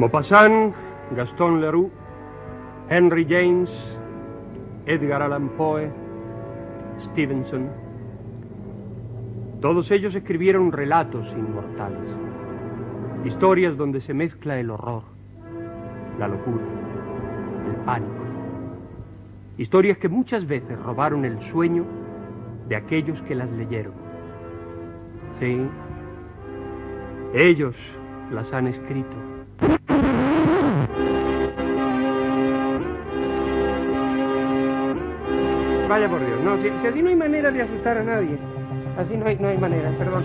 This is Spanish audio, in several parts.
Maupassant, Gaston Leroux, Henry James, Edgar Allan Poe, Stevenson. Todos ellos escribieron relatos inmortales, historias donde se mezcla el horror, la locura, el pánico. Historias que muchas veces robaron el sueño de aquellos que las leyeron. Sí, ellos las han escrito. Por Dios, no, si, si así no hay manera de asustar a nadie. Así no hay, no hay manera, perdón.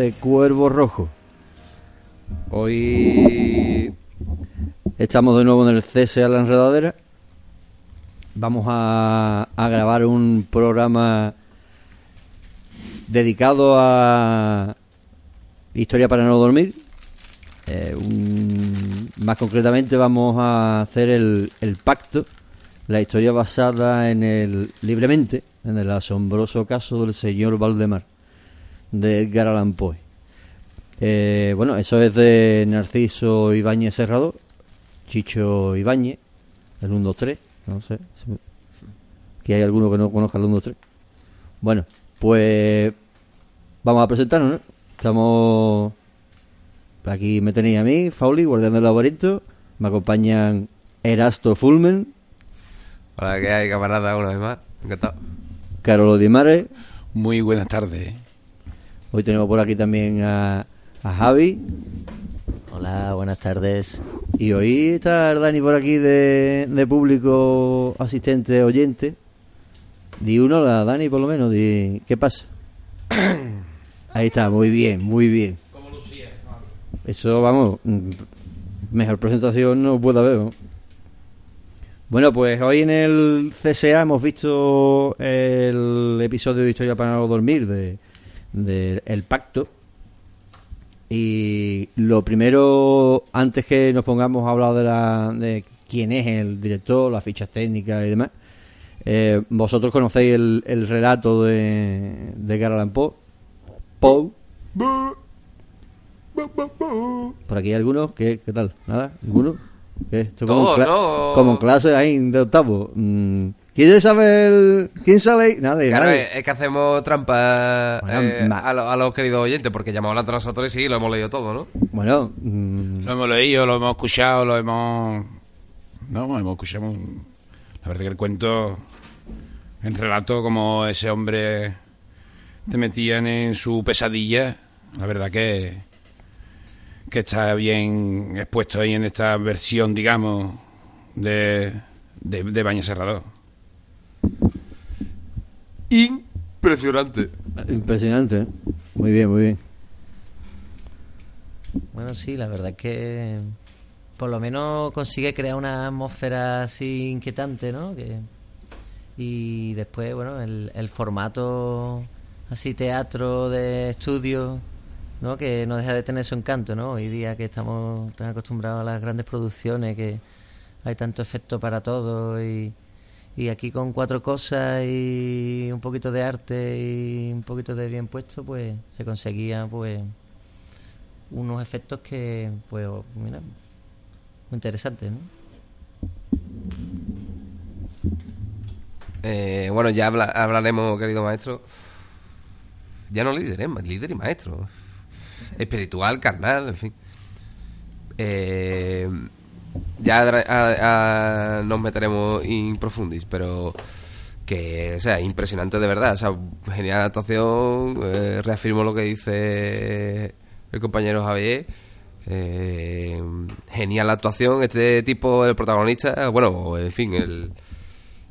De Cuervo Rojo. Hoy estamos de nuevo en el cese a la enredadera. Vamos a, a grabar un programa dedicado a Historia para no dormir. Eh, un- más concretamente vamos a hacer el, el pacto, la historia basada en el libremente, en el asombroso caso del señor Valdemar de Edgar Allan Poe. Eh, bueno, eso es de Narciso Ibáñez Serrador, Chicho Ibáñez, el 1, 2, 3, no sé. si- Que hay alguno que no conozca el 1, 2, 3. Bueno, pues vamos a presentarnos, ¿no? Estamos. Aquí me tenéis a mí, Fauli, guardián del laberinto. Me acompañan Erasto Fulmen, Hola, ¿qué hay, camarada? Una vez más. Encantado. Carolo Di Mare. Muy buenas tardes. Hoy tenemos por aquí también a, a Javi. Hola, buenas tardes. Y hoy está Dani por aquí de, de público asistente oyente. Di uno, la Dani por lo menos, di, ¿qué pasa? Ahí está, muy bien, muy bien. Eso, vamos, mm, mejor presentación no puede haber. ¿no? Bueno, pues hoy en el CSA hemos visto el episodio de Historia para no dormir de, de El Pacto. Y lo primero, antes que nos pongamos a hablar de, la, de quién es el director, las fichas técnicas y demás, eh, vosotros conocéis el, el relato de, de Edgar Allan Poe. Poe. Por aquí hay algunos, ¿qué, qué tal? ¿Nada? ¿Ninguno? ¿Qué? Esto como, Todo, en no. como en clase ahí de octavo. Mm, ¿Quién sabe el... quién sale ahí? Nadie, Claro, nadie. es que hacemos trampa Bueno, eh, a, lo- a los queridos oyentes, porque llamamos a nosotros y sí, lo hemos leído todo, ¿no? Bueno, mm, Lo hemos leído, lo hemos escuchado, lo hemos... No, hemos escuchado... La verdad que el cuento, el relato, como ese hombre te metían en su pesadilla, la verdad que, que está bien expuesto ahí en esta versión, digamos, de, de, de Baño Serrador. Impresionante. impresionante. ¿eh? Muy bien, muy bien. Bueno, sí, la verdad es que por lo menos consigue crear una atmósfera así inquietante, ¿no? Que, y después, bueno, el, el formato así teatro de estudio, ¿no? Que no deja de tener su encanto, ¿no? Hoy día que estamos tan acostumbrados a las grandes producciones, que hay tanto efecto para todo y, Y aquí con cuatro cosas y un poquito de arte y un poquito de bien puesto, pues se conseguía pues unos efectos que, pues, mira, muy interesantes, ¿no? Eh, bueno, ya habla- hablaremos, querido maestro. Ya no líder, ¿eh? líder y maestro. Espiritual, carnal, en fin. Eh, ya nos meteremos in profundis, pero que, o sea, impresionante de verdad. O sea, genial actuación. eh, reafirmo lo que dice el compañero Javier. Eh, genial la actuación. Este tipo, el protagonista, bueno, en fin, el,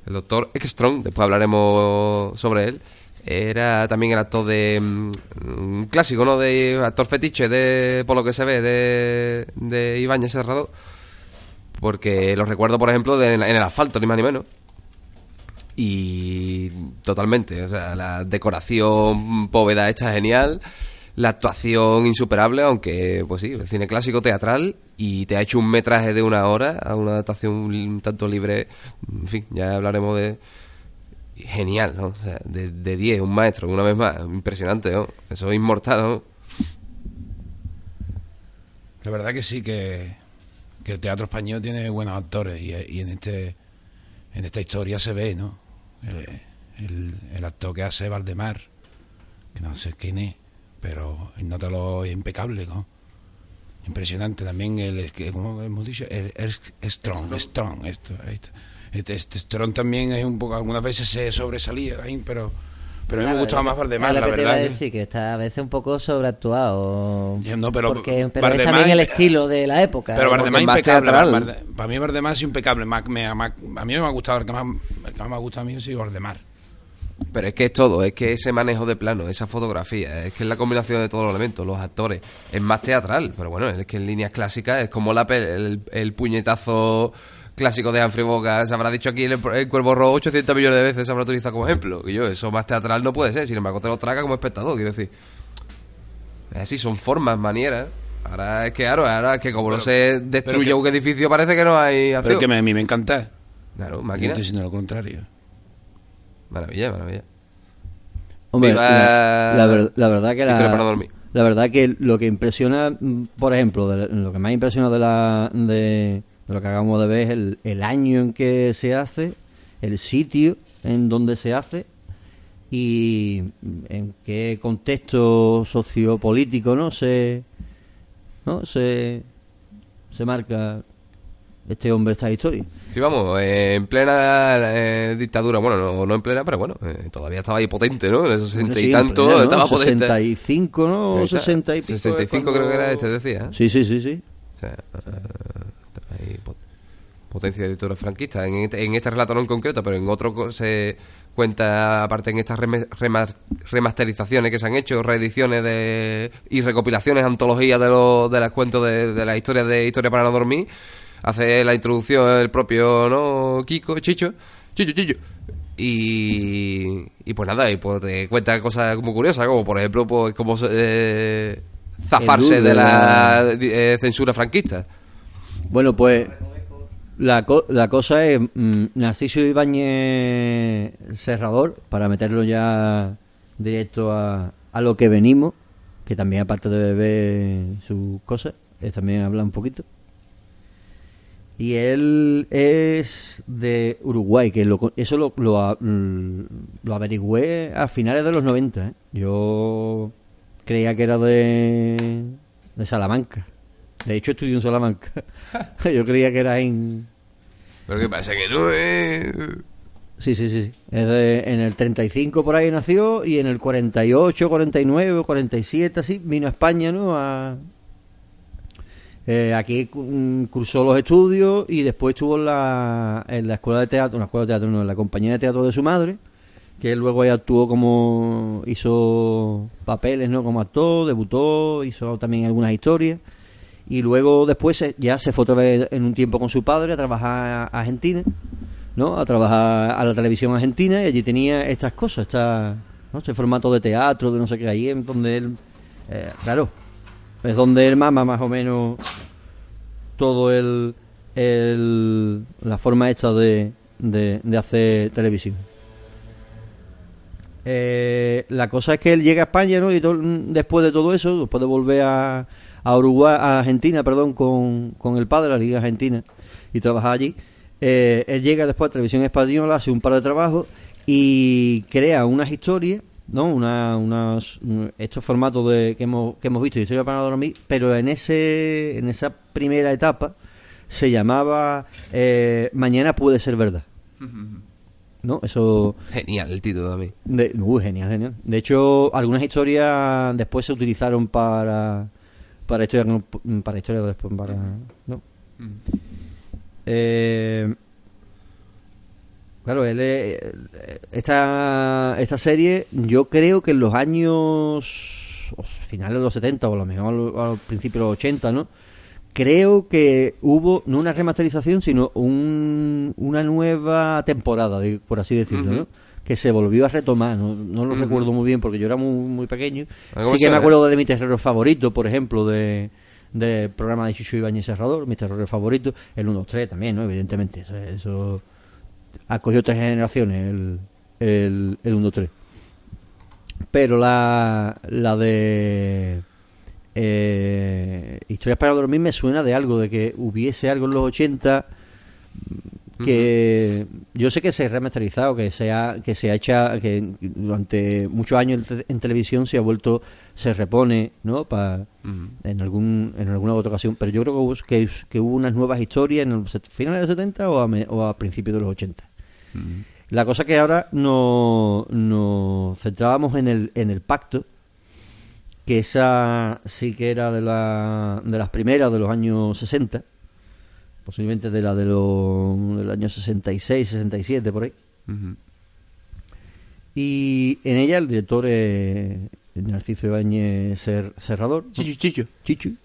el doctor Ekström, después hablaremos sobre él. Era también el actor de. mm, Un clásico, ¿no? De actor fetiche, de por lo que se ve, de, de Ibáñez Serrador. Porque lo recuerdo, por ejemplo, de- en el asfalto, ni más ni menos. Y totalmente, o sea, la decoración bóveda está genial, la actuación insuperable, aunque, pues sí, el cine clásico teatral y te ha hecho un metraje de una hora a una adaptación un tanto libre, en fin, ya hablaremos de... Genial, ¿no? O sea, de 10, un maestro, una vez más, impresionante, ¿no? Eso es inmortal, ¿no? La verdad que sí, que, que el teatro español tiene buenos actores y, y en este en esta historia se ve, ¿no? El, el- el actor que hace Valdemar, que no sé quién es, pero el nótalo es impecable, ¿no? Impresionante también el, como hemos dicho, el, el Strong, Strong, esto, esto. Este, este Strong también es un poco, algunas veces se sobresalía, ahí, pero, pero a mí me gustaba más Valdemar, Es la que te iba a verdad. que- decir, que está a veces un poco sobreactuado. No, pero porque, pero es también el estilo de la época. Pero ¿eh? Bardemar es más impecable. para mí Bardemar es impecable. ma- me- a mí me ha gustado, el que más, el que más me ha gustado a mí ha sido Bardemar. Pero es que es todo, es que ese manejo de plano, esa fotografía, es que es la combinación de todos los elementos, los actores, es más teatral, pero bueno, es que en líneas clásicas es como la el, el puñetazo clásico de Humphrey Bogart, se habrá dicho aquí en el, el Cuervo Rojo 800 millones de veces, se habrá utilizado como ejemplo, y yo, eso más teatral no puede ser, sin embargo te lo traga como espectador, quiero decir. Es así, son formas, manieras. Ahora es que, claro, ahora es que como no se destruye que- un edificio parece que no hay Pero acción. es que me- a mí me encanta. Claro, Yo máquina. estoy diciendo lo contrario. Maravilla, maravilla. Hombre, Viva la, la ver- la verdad que la, para dormir. la verdad que lo que impresiona, mm, por ejemplo, de- lo que más impresiona de la de, de lo que acabamos de ver es el, el año en que se hace, el sitio en donde se hace y en qué contexto sociopolítico, ¿no? Se no se se marca este hombre esta historia. Sí, vamos, eh, en plena eh, dictadura, bueno, no, no en plena, pero bueno, eh, todavía estaba ahí potente, ¿no? En esos sesenta Bueno, y sí, tanto, en pleno, ¿no? estaba potente. 65, ¿no? Ahí O está. 60 y pico. 65 es creo que era cuando- este, decía. ¿eh? Sí, sí, sí, sí. O sea, pot- potencia de dictadura franquista. En este, en este relato no en concreto, pero en otro se cuenta, aparte en estas remasterizaciones que se han hecho, reediciones de, y recopilaciones, antologías de, los de las cuentos de, de las historias de Historia para no dormir, hace la introducción el propio no Kiko, Chicho, Chicho, Chicho. Y, y pues nada, y pues te cuenta cosas muy curiosas, como por ejemplo, pues cómo se- eh, zafarse de la- eh, censura franquista. Bueno, pues la, co- la cosa es mm, Narciso Ibáñez Serrador, para meterlo ya directo a, a lo que venimos, que también aparte de ver sus cosas, es también habla un poquito. Y él es de Uruguay, que lo eso lo, lo, lo averigüé a finales de los 90. ¿eh? Yo creía que era de, de Salamanca. De hecho, estudió en Salamanca. Yo creía que era en... Pero qué pasa que no es... Sí, sí, sí. Es de- en el 35 por ahí nació y en el 48, 49, 47, así, vino a España, ¿no? A, eh, aquí mm, cursó los estudios y después estuvo en la, en la escuela de teatro, en la escuela de teatro, no, en la compañía de teatro de su madre, que él luego ahí actuó como, hizo papeles, ¿no? Como actor, debutó, hizo también algunas historias. Y luego después ya se fue otra vez en un tiempo con su padre a trabajar a Argentina, ¿no? A trabajar a la televisión argentina y allí tenía estas cosas, esta, ¿no? este formato de teatro, de no sé qué, ahí en donde él, eh, claro, es donde él mama más o menos todo el, el la forma esta de, de, de hacer televisión. Eh, la cosa es que él llega a España, ¿no? Y después de todo eso, después de volver a, a Uruguay, a Argentina, perdón, con, con el padre, la Liga Argentina, y trabajar allí, eh, él llega después a Televisión Española, hace un par de trabajos y crea unas historias, ¿no? Una, unas, un- estos formatos de, que, hemos, que hemos visto, Historia para dormir, pero en, ese, en esa primera etapa se llamaba eh, Mañana puede ser verdad. ¿No? Eso. Genial el título también. De, uy, genial, genial. De hecho, algunas historias después se utilizaron para para historias para historias después para ¿no? Eh, claro, él es- esta esta serie yo creo que en los años finales de los 70 o a lo mejor al, principio de los 80, ¿no? Creo que hubo no una remasterización, sino un, una nueva temporada, por así decirlo, ¿no? Que se volvió a retomar, no, no lo recuerdo muy bien porque yo era muy, muy pequeño. Sí que me acuerdo de mi terror favorito, por ejemplo, de del programa de Chucho Ibañez Serrador, mi terror favorito, el 1 2 3 también, ¿no? Evidentemente, eso, eso acogió tres generaciones el, el, el 1 2 3 pero la, la de eh, Historias para dormir me suena de algo, de que hubiese algo en los 80 que yo sé que se ha remasterizado, que se ha, que se ha hecho, que durante muchos años en, te- en televisión se ha vuelto, se repone, ¿no? Pa, en algún en alguna otra ocasión, pero yo creo que hubo, que, que hubo unas nuevas historias en set- finales de los 70 o a, me- o a principios de los 80. La cosa que ahora no- nos centrábamos en el, en el pacto, que esa sí que era de, la, de las primeras de los años 60, posiblemente de la de los, del año 66, 67, por ahí. Y en ella el director es Narciso Ibáñez Ser- Serrador. Chichu, chichu. Chichu.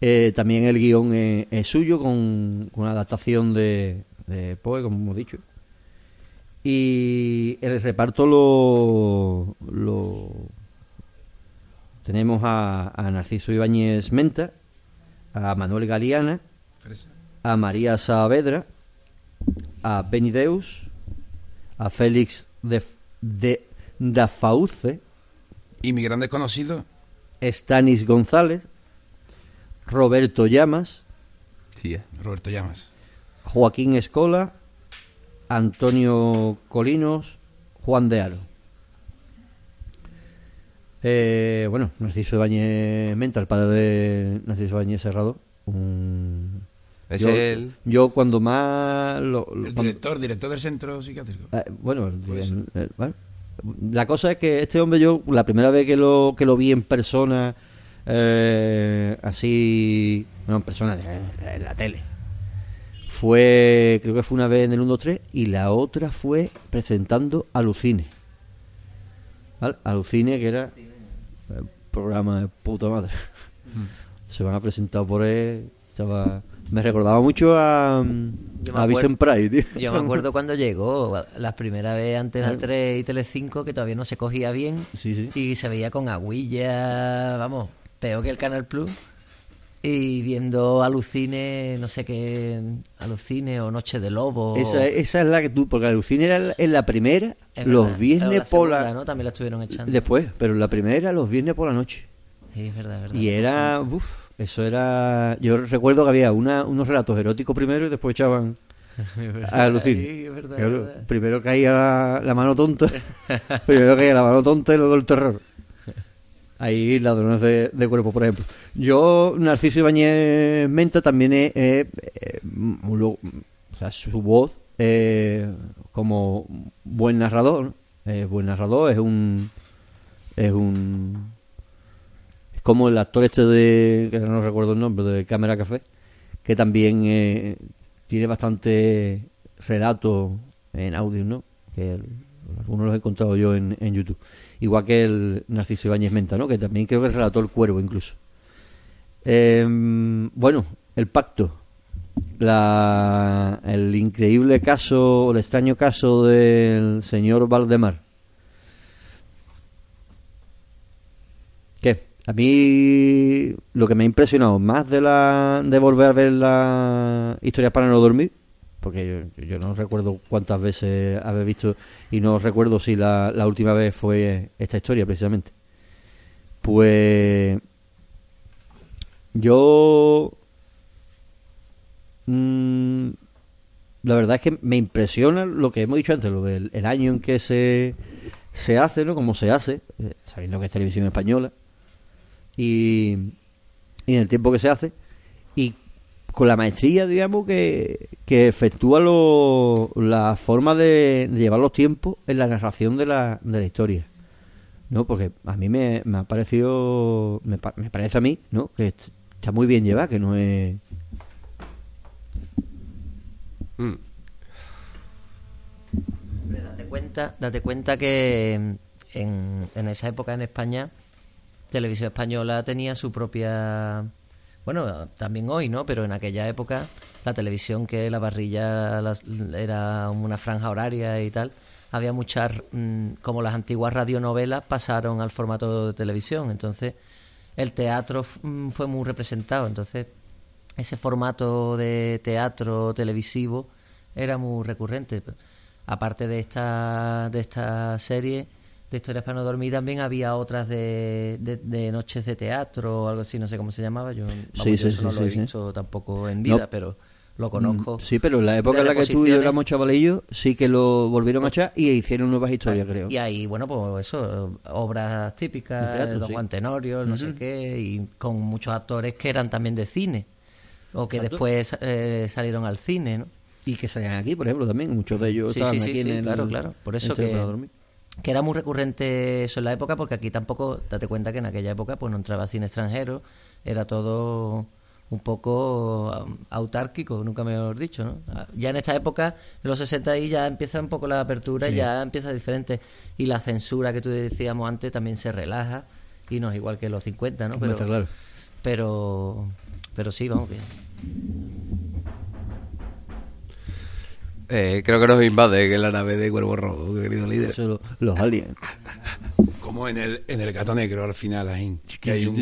Eh, también el guion es, es suyo con, con una adaptación de, de Poe, como hemos dicho. Y el reparto lo, lo tenemos a, a Narciso Ibáñez Menta, a Manuel Galeana, a María Saavedra, a Benny Deus, a Félix de, de Dafauce, Y mi gran desconocido, Stanis González, Roberto Llamas, Sí, eh. Roberto Llamas. Joaquín Escola, Antonio Colinos, Juan de Aro. Eh, bueno, Narciso Bañez Menta, el padre de Narciso Bañez Serrado. un- Es yo, él. yo cuando más... lo- lo- El cuando- director, director del centro psiquiátrico. Eh, bueno, el- Pues- el- el- bueno, la cosa es que este hombre yo la primera vez que lo que lo vi en persona eh, así no en persona en, la tele fue creo que fue una vez en el 1 2 3 y la otra fue presentando Alucine ¿Vale? Alucine que era el programa de puta madre se van a presentar por él estaba me recordaba mucho a, a Vicent Price tío. Yo me acuerdo cuando llegó, la primera vez Antena 3 y Telecinco, que todavía no se cogía bien. Sí, sí. Y se veía con aguilla, vamos, peor que el Canal Plus. Y viendo Alucine, no sé qué, Alucine o Noche de Lobo. Esa, esa es la que tú, porque Alucine era la- en la primera, Es los verdad. viernes por segunda, la... ¿no? También la estuvieron echando. Después, pero en la primera era los viernes por la noche. Sí, es verdad, es verdad. Y era, uff, eso era... Yo recuerdo que había una, unos relatos eróticos primero y después echaban a Alucine. Sí, verdad, verdad. primero caía la, la mano tonta, primero caía la mano tonta y luego el terror. Ahí ladrones de, de cuerpo, por ejemplo. Yo, Narciso Ibáñez Menta, también es, eh, o sea, su voz eh, como buen narrador, ¿no? buen narrador, es un es un como el actor este de que no recuerdo el nombre de Cámara Café, que también eh, tiene bastante relato en audio, ¿no? Que algunos los he encontrado yo en, en YouTube. Igual que el Narciso Ibáñez Menta, ¿no? Que también creo que relató el cuervo incluso. Em, bueno, el pacto. La, el increíble caso, el extraño caso del señor Valdemar. ¿Qué? A mí lo que me ha impresionado más de la de volver a ver la historia para no dormir porque yo, no recuerdo cuántas veces haber visto y no recuerdo si la, la última vez fue esta historia precisamente. Pues yo mm, la verdad es que me impresiona lo que hemos dicho antes, lo del el año en que se, se hace, ¿no? Como se hace, eh, sabiendo que es televisión española, y, y en el tiempo que se hace, y con la maestría, digamos, que, que efectúa lo, la forma de, de llevar los tiempos en la narración de la, de la historia. ¿no? Porque a mí me, me ha parecido, me, me parece a mí, ¿no? Que est- está muy bien llevada, que no es... Mm. Hombre, date cuenta, date cuenta que en, en esa época en España, Televisión Española tenía su propia. Bueno, también hoy, ¿no? Pero en aquella época, la televisión que la parrilla las- era una franja horaria y tal, había muchas. mm, como las antiguas radionovelas pasaron al formato de televisión. Entonces, el teatro mm, fue muy representado. Entonces, ese formato de teatro televisivo era muy recurrente. Aparte de esta, de esta serie de historias para no dormir, también había otras de, de, de noches de teatro o algo así, no sé cómo se llamaba. Yo, vamos, Sí, yo sí, eso no lo he visto tampoco en vida, No. pero lo conozco. Mm, Sí, pero en la época en la que tú y yo éramos chavalillos, sí que lo volvieron a echar y hicieron nuevas historias, creo. Y ahí, bueno, pues eso, obras típicas, De teatro, Don. Juan Tenorio, no sé qué, y con muchos actores que eran también de cine, o que Exacto. después eh, salieron al cine, ¿no? Y que salían aquí, por ejemplo, también. Muchos de ellos Sí, estaban sí, sí, aquí en el... claro, claro. Por eso que. Que era muy recurrente eso en la época, porque aquí tampoco, date cuenta que en aquella época pues no entraba cine extranjero, era todo un poco um, autárquico, nunca mejor dicho, ¿no? Ah, Ya en esta época, en los 60 ahí ya empieza un poco la apertura, y ya empieza diferente. Y la censura que tú decíamos antes también se relaja, y no es igual que en los 50, ¿no? Está claro. pero, pero sí, vamos bien. Eh, creo que nos invade que la nave de Cuervo Rojo, querido líder. Eso, lo- los aliens. Como en el, en el gato negro al final, ahí. Que hay un.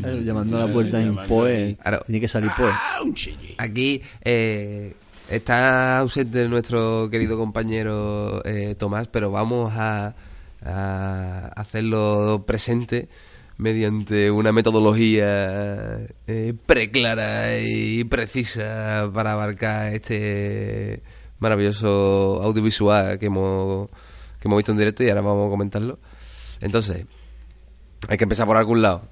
Claro, Llamando a la puerta en Poe. Claro. Tiene que salir Poe. ¡Ah! Aquí eh, está ausente nuestro querido compañero eh, Tomás, pero vamos a, a hacerlo presente mediante una metodología eh, preclara y precisa para abarcar este maravilloso audiovisual que hemos, que hemos visto en directo y ahora vamos a comentarlo. Entonces, hay que empezar por algún lado.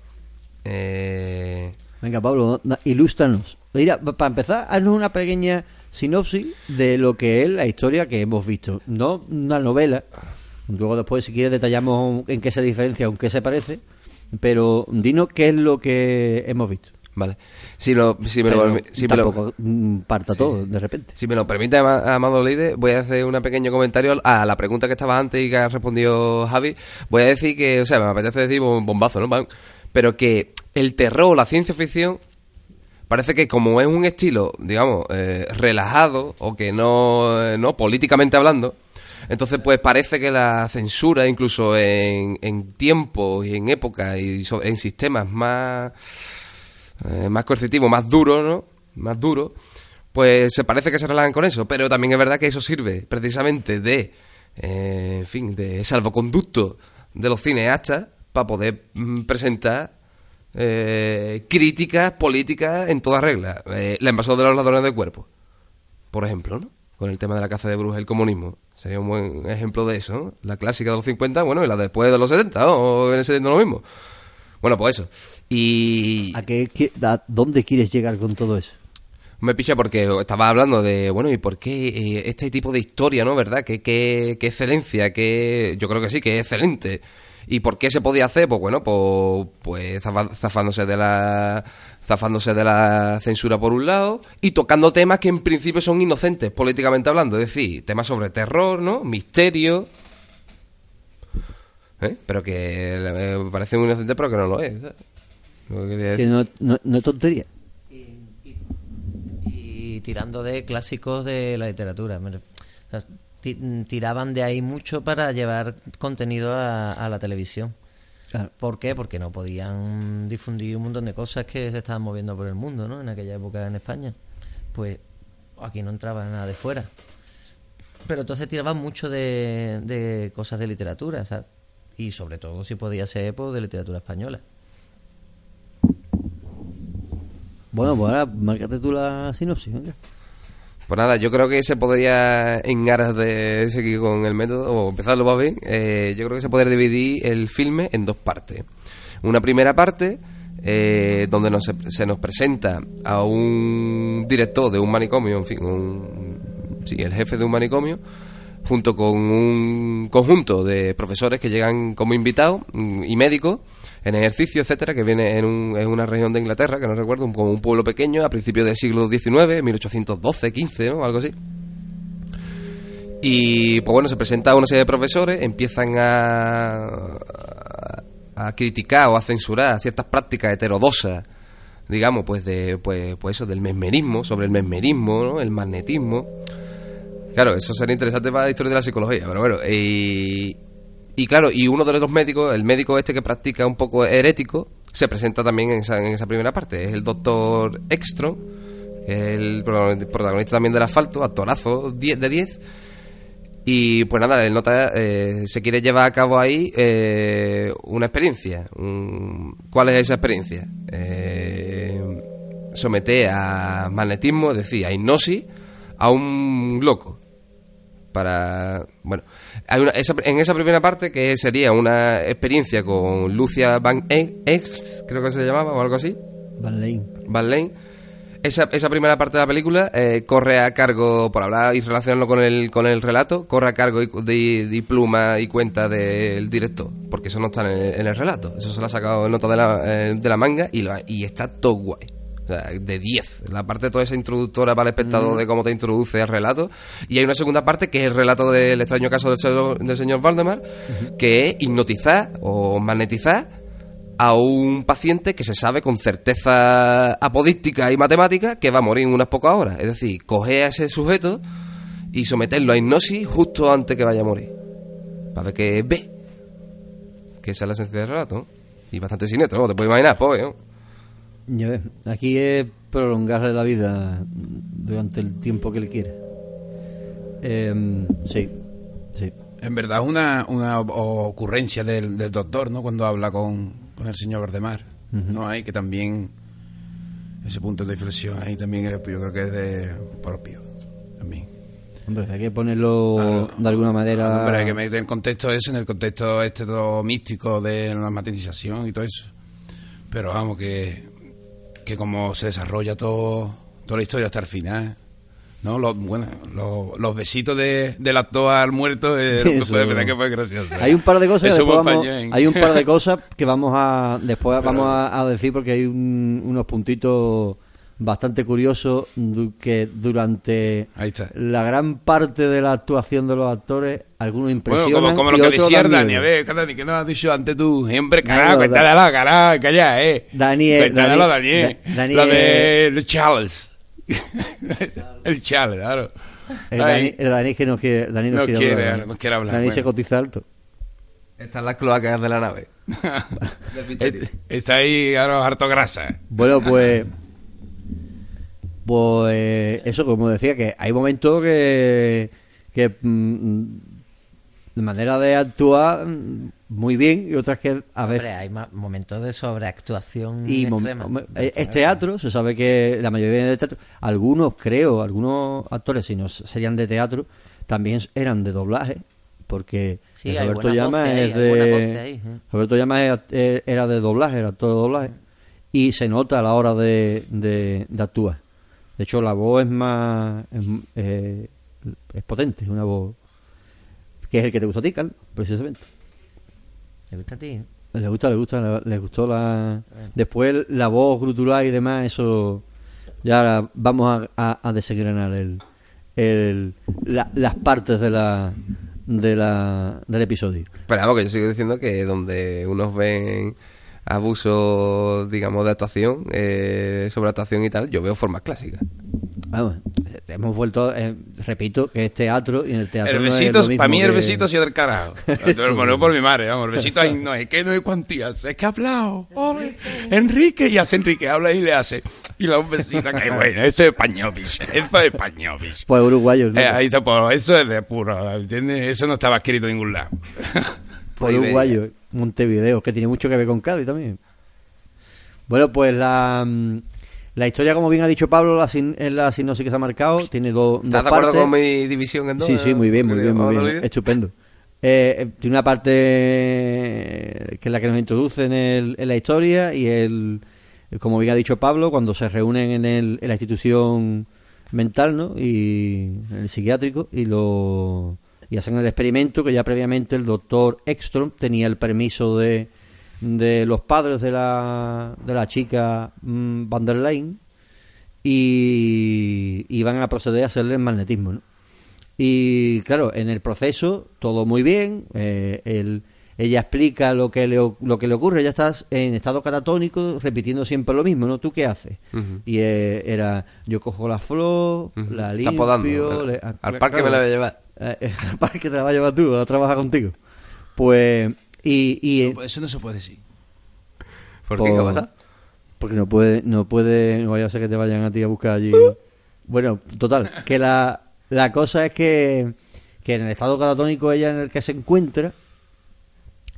Eh, Venga, Pablo, ilústranos. Mira, pa- para empezar, haznos una pequeña sinopsis de lo que es la historia que hemos visto. No una novela. Luego después, si quieres, detallamos en qué se diferencia, en qué se parece. Pero dinos qué es lo que hemos visto. Vale. Si, lo, si me lo, Pero si me lo- mm, parta todo, de repente. si me lo permite, Ama- Amado Leide, voy a hacer un pequeño comentario a la pregunta que estaba antes y que ha respondido Javi. Voy a decir que, o sea, me apetece decir bombazo, ¿no? Pero que el terror, la ciencia ficción, parece que como es un estilo, digamos, eh, relajado o que no, eh, no políticamente hablando, entonces pues parece que la censura, incluso en, en tiempos y en épocas y so- en sistemas más eh, más coercitivo, más duro, ¿no? Más duro, pues se parece que se relajan con eso, pero también es verdad que eso sirve precisamente de, eh, en fin, de salvoconducto de los cineastas para poder mm, presentar eh, críticas políticas en toda regla. Eh, la invasión de los ladrones de cuerpo, por ejemplo, ¿no? Con el tema de la caza de brujas y el comunismo. Sería un buen ejemplo de eso, ¿no? La clásica de los 50, bueno, y la después de los 70, ¿no? O viene siendo lo mismo. Bueno, pues eso. Y... ¿A qué, a dónde quieres llegar con todo eso? Me picha porque estaba hablando de, bueno, ¿y por qué eh, este tipo de historia, no? ¿Verdad? ¿Qué, qué, qué excelencia? que Yo creo que sí, que es excelente. ¿Y por qué se podía hacer? Pues bueno, pues, pues zafándose de la zafándose de la censura por un lado y tocando temas que en principio son inocentes, políticamente hablando. Es decir, temas sobre terror, ¿no? Misterio. ¿Eh? Pero que eh, parece muy inocente, pero que no lo es. ¿sabes? Lo que quería Que decir. no, no, no es tontería. y, y- y tirando de clásicos de la literatura. me tiraban de ahí mucho para llevar contenido a, a la televisión. Claro. ¿Por qué? Porque no podían difundir un montón de cosas que se estaban moviendo por el mundo, ¿no? En aquella época en España. Pues aquí no entraba nada de fuera. Pero entonces tiraban mucho de, de cosas de literatura, ¿sabes? Y sobre todo, si podía ser, pues, de literatura española. Bueno, pues ahora, márcate tú la sinopsis, venga. Pues nada, yo creo que se podría, en aras de seguir con el método, o empezarlo más bien, eh, yo creo que se podría dividir el filme en dos partes. Una primera parte, eh, donde nos, se nos presenta a un director de un manicomio, en fin, un, sí, el jefe de un manicomio, junto con un conjunto de profesores que llegan como invitados mm, y médicos en ejercicio, etcétera, que viene en, un- en una región de Inglaterra, que no recuerdo, como un pueblo pequeño a principios del siglo XIX, 1812, 15, ¿no? Algo así. Y pues bueno, se presenta una serie de profesores, empiezan a, a criticar o a censurar ciertas prácticas heterodosas, digamos, pues de pues, pues eso, del mesmerismo, sobre el mesmerismo, ¿no? el magnetismo. Claro, eso sería interesante para la historia de la psicología, pero bueno, y claro, y uno de los médicos, el médico este que practica un poco herético, se presenta también en esa, en esa primera parte, es el doctor Ekstrom, el protagonista también del asfalto, actorazo 10 de 10, y pues nada, el nota eh, se quiere llevar a cabo ahí eh, una experiencia. ¿Cuál es esa experiencia? Eh, someter a magnetismo, es decir, a hipnosis, a un loco. Para. Bueno, hay una, esa- en esa primera parte, que sería una experiencia con Lucia Van Ex, creo que se llamaba, o algo así. Van Lane. Van Lane. Esa, esa primera parte de la película eh, corre a cargo, por hablar y relacionarlo con el, con el relato, corre a cargo de, de pluma y cuenta del director, porque eso no está en el, en el relato. Eso se lo ha sacado en nota de la, eh, de la manga y, lo y está todo guay. De 10. La parte toda esa introductora para el espectador de cómo te introduce al relato. Y hay una segunda parte que es el relato del extraño caso del, señor- del señor Valdemar, que es hipnotizar o magnetizar a un paciente que se sabe con certeza apodística y matemática que va a morir en unas pocas horas. Es decir, coger a ese sujeto y someterlo a hipnosis justo antes que vaya a morir. Para ver que ve. Que esa es la esencia del relato. Y bastante siniestro, ¿no? te puedes imaginar, pobre, ¿no? Ya ves, aquí es prolongarle la vida durante el tiempo que él quiere. Em, sí, sí. En verdad es una, una ocurrencia del, del doctor, ¿no? Cuando habla con, con el señor Valdemar. ¿No? Hay que también ese punto de inflexión ahí también yo creo que es de propio también. Hombre, hay que ponerlo de alguna manera. Hombre, hay que meter en contexto eso, en el contexto este todo místico de la materialización y todo eso. Pero vamos, que, que como se desarrolla todo, toda la historia hasta el final, ¿no? Los, bueno, los, los besitos de, del actor al muerto, eh, Eso. fue, verdad que fue gracioso. Hay un par de cosas que vamos, hay un par de cosas que vamos a después vamos a, a decir porque hay un- unos puntitos bastante curiosos du- que durante la gran parte de la actuación de los actores algunos Bueno, impresionan como, como lo y que decía dan Dani, a ver, Dani, que no has dicho antes tú. Hombre, carajo, cuéntatelo, carajo, calla, eh. Dani es- Cuéntatelo, Dani- Dani, eh. Da- Dani Lo de el Charles. el Charles, claro. El. Dani, el Dani que no quiere, Dani no No quiere, quiere, hablar. no quiere hablar, Dani bueno. se cotiza alto. Están las cloacas de la nave. Está ahí ahora harto grasa. Bueno, pues. Pues eso, como decía, que hay momentos que. que mm, de manera de actuar mm, muy bien y otras que a veces. Hombre, hay momentos de sobreactuación Y extrema. eh, es teatro, se sabe que la mayoría viene de teatro. Algunos, creo, algunos actores, si no serían de teatro, también eran de doblaje, porque Sí, hay Roberto buenas Llama voces ahí, es de. ahí, ¿eh? Roberto era, eh, de doblaje, era todo de doblaje, y se nota a la hora de, de, de actuar. De hecho, la voz es más. es, eh, es potente, es una voz. que es el que te gusta a ti, Carlos, precisamente. ¿Te gusta a ti? eh? Le gusta, le gusta, le, le gustó la... Después la voz grutural y demás, eso... Ya ahora vamos a, a, a desengranar el, el, la- las partes de la, de la, del episodio. Pero vamos, que yo sigo diciendo que donde unos ven abusos, digamos, de actuación, eh, sobre actuación y tal, yo veo formas clásicas. Vamos, hemos vuelto, eh, repito, que es teatro y en el teatro El no para mí el que- besito ha sido del carajo. Lo pongo por mi madre, vamos. El besito ahí no es que no hay cuantías, es que ha hablado. Enrique, y hace Enrique, habla y le hace. Y la vecina, que bueno, eso es español, bicho. Eso es español, bicho. Pues uruguayo, ¿no? Eh, ahí está, pues, eso es de puro, ¿entiendes? Eso no estaba escrito en ningún lado. Por uruguayo, Montevideo, que tiene mucho que ver con Cádiz también. Bueno, pues la, mm, la historia, como bien ha dicho Pablo, la, sin- en la sinopsis que se ha marcado, tiene dos, dos ¿Estás de acuerdo con mi división en dos? Sí, sí, muy bien, muy bien, muy bien. Estupendo. Eh, eh, tiene una parte eh, que es la que nos introduce en, el- en la historia y el, como bien ha dicho Pablo, cuando se reúnen en, el, en la institución mental, ¿no? Y en el psiquiátrico y lo y hacen el experimento que ya previamente el doctor Ekstrom tenía el permiso de, de los padres de la, de la chica mm, Van der Leyen y, y van a proceder a hacerle el magnetismo, ¿no? Y claro, en el proceso todo muy bien, eh, el- ella explica lo que, le, lo que le ocurre, ya estás en estado catatónico repitiendo siempre lo mismo, ¿no? ¿Tú qué haces? Y eh, era, yo cojo la flor, Ujú. la Está limpio... podando. le- Al parque me la voy a llevar. Eh, al parque te la va a llevar tú, a trabajar contigo. Pues, y... y eh, Eso no se puede decir. ¿Por qué? ¿Qué pasa? porque no puede, no puede, no vaya a ser que te vayan a ti a buscar allí. Bueno, total, que la, la cosa es que, que en el estado catatónico ella en el que se encuentra,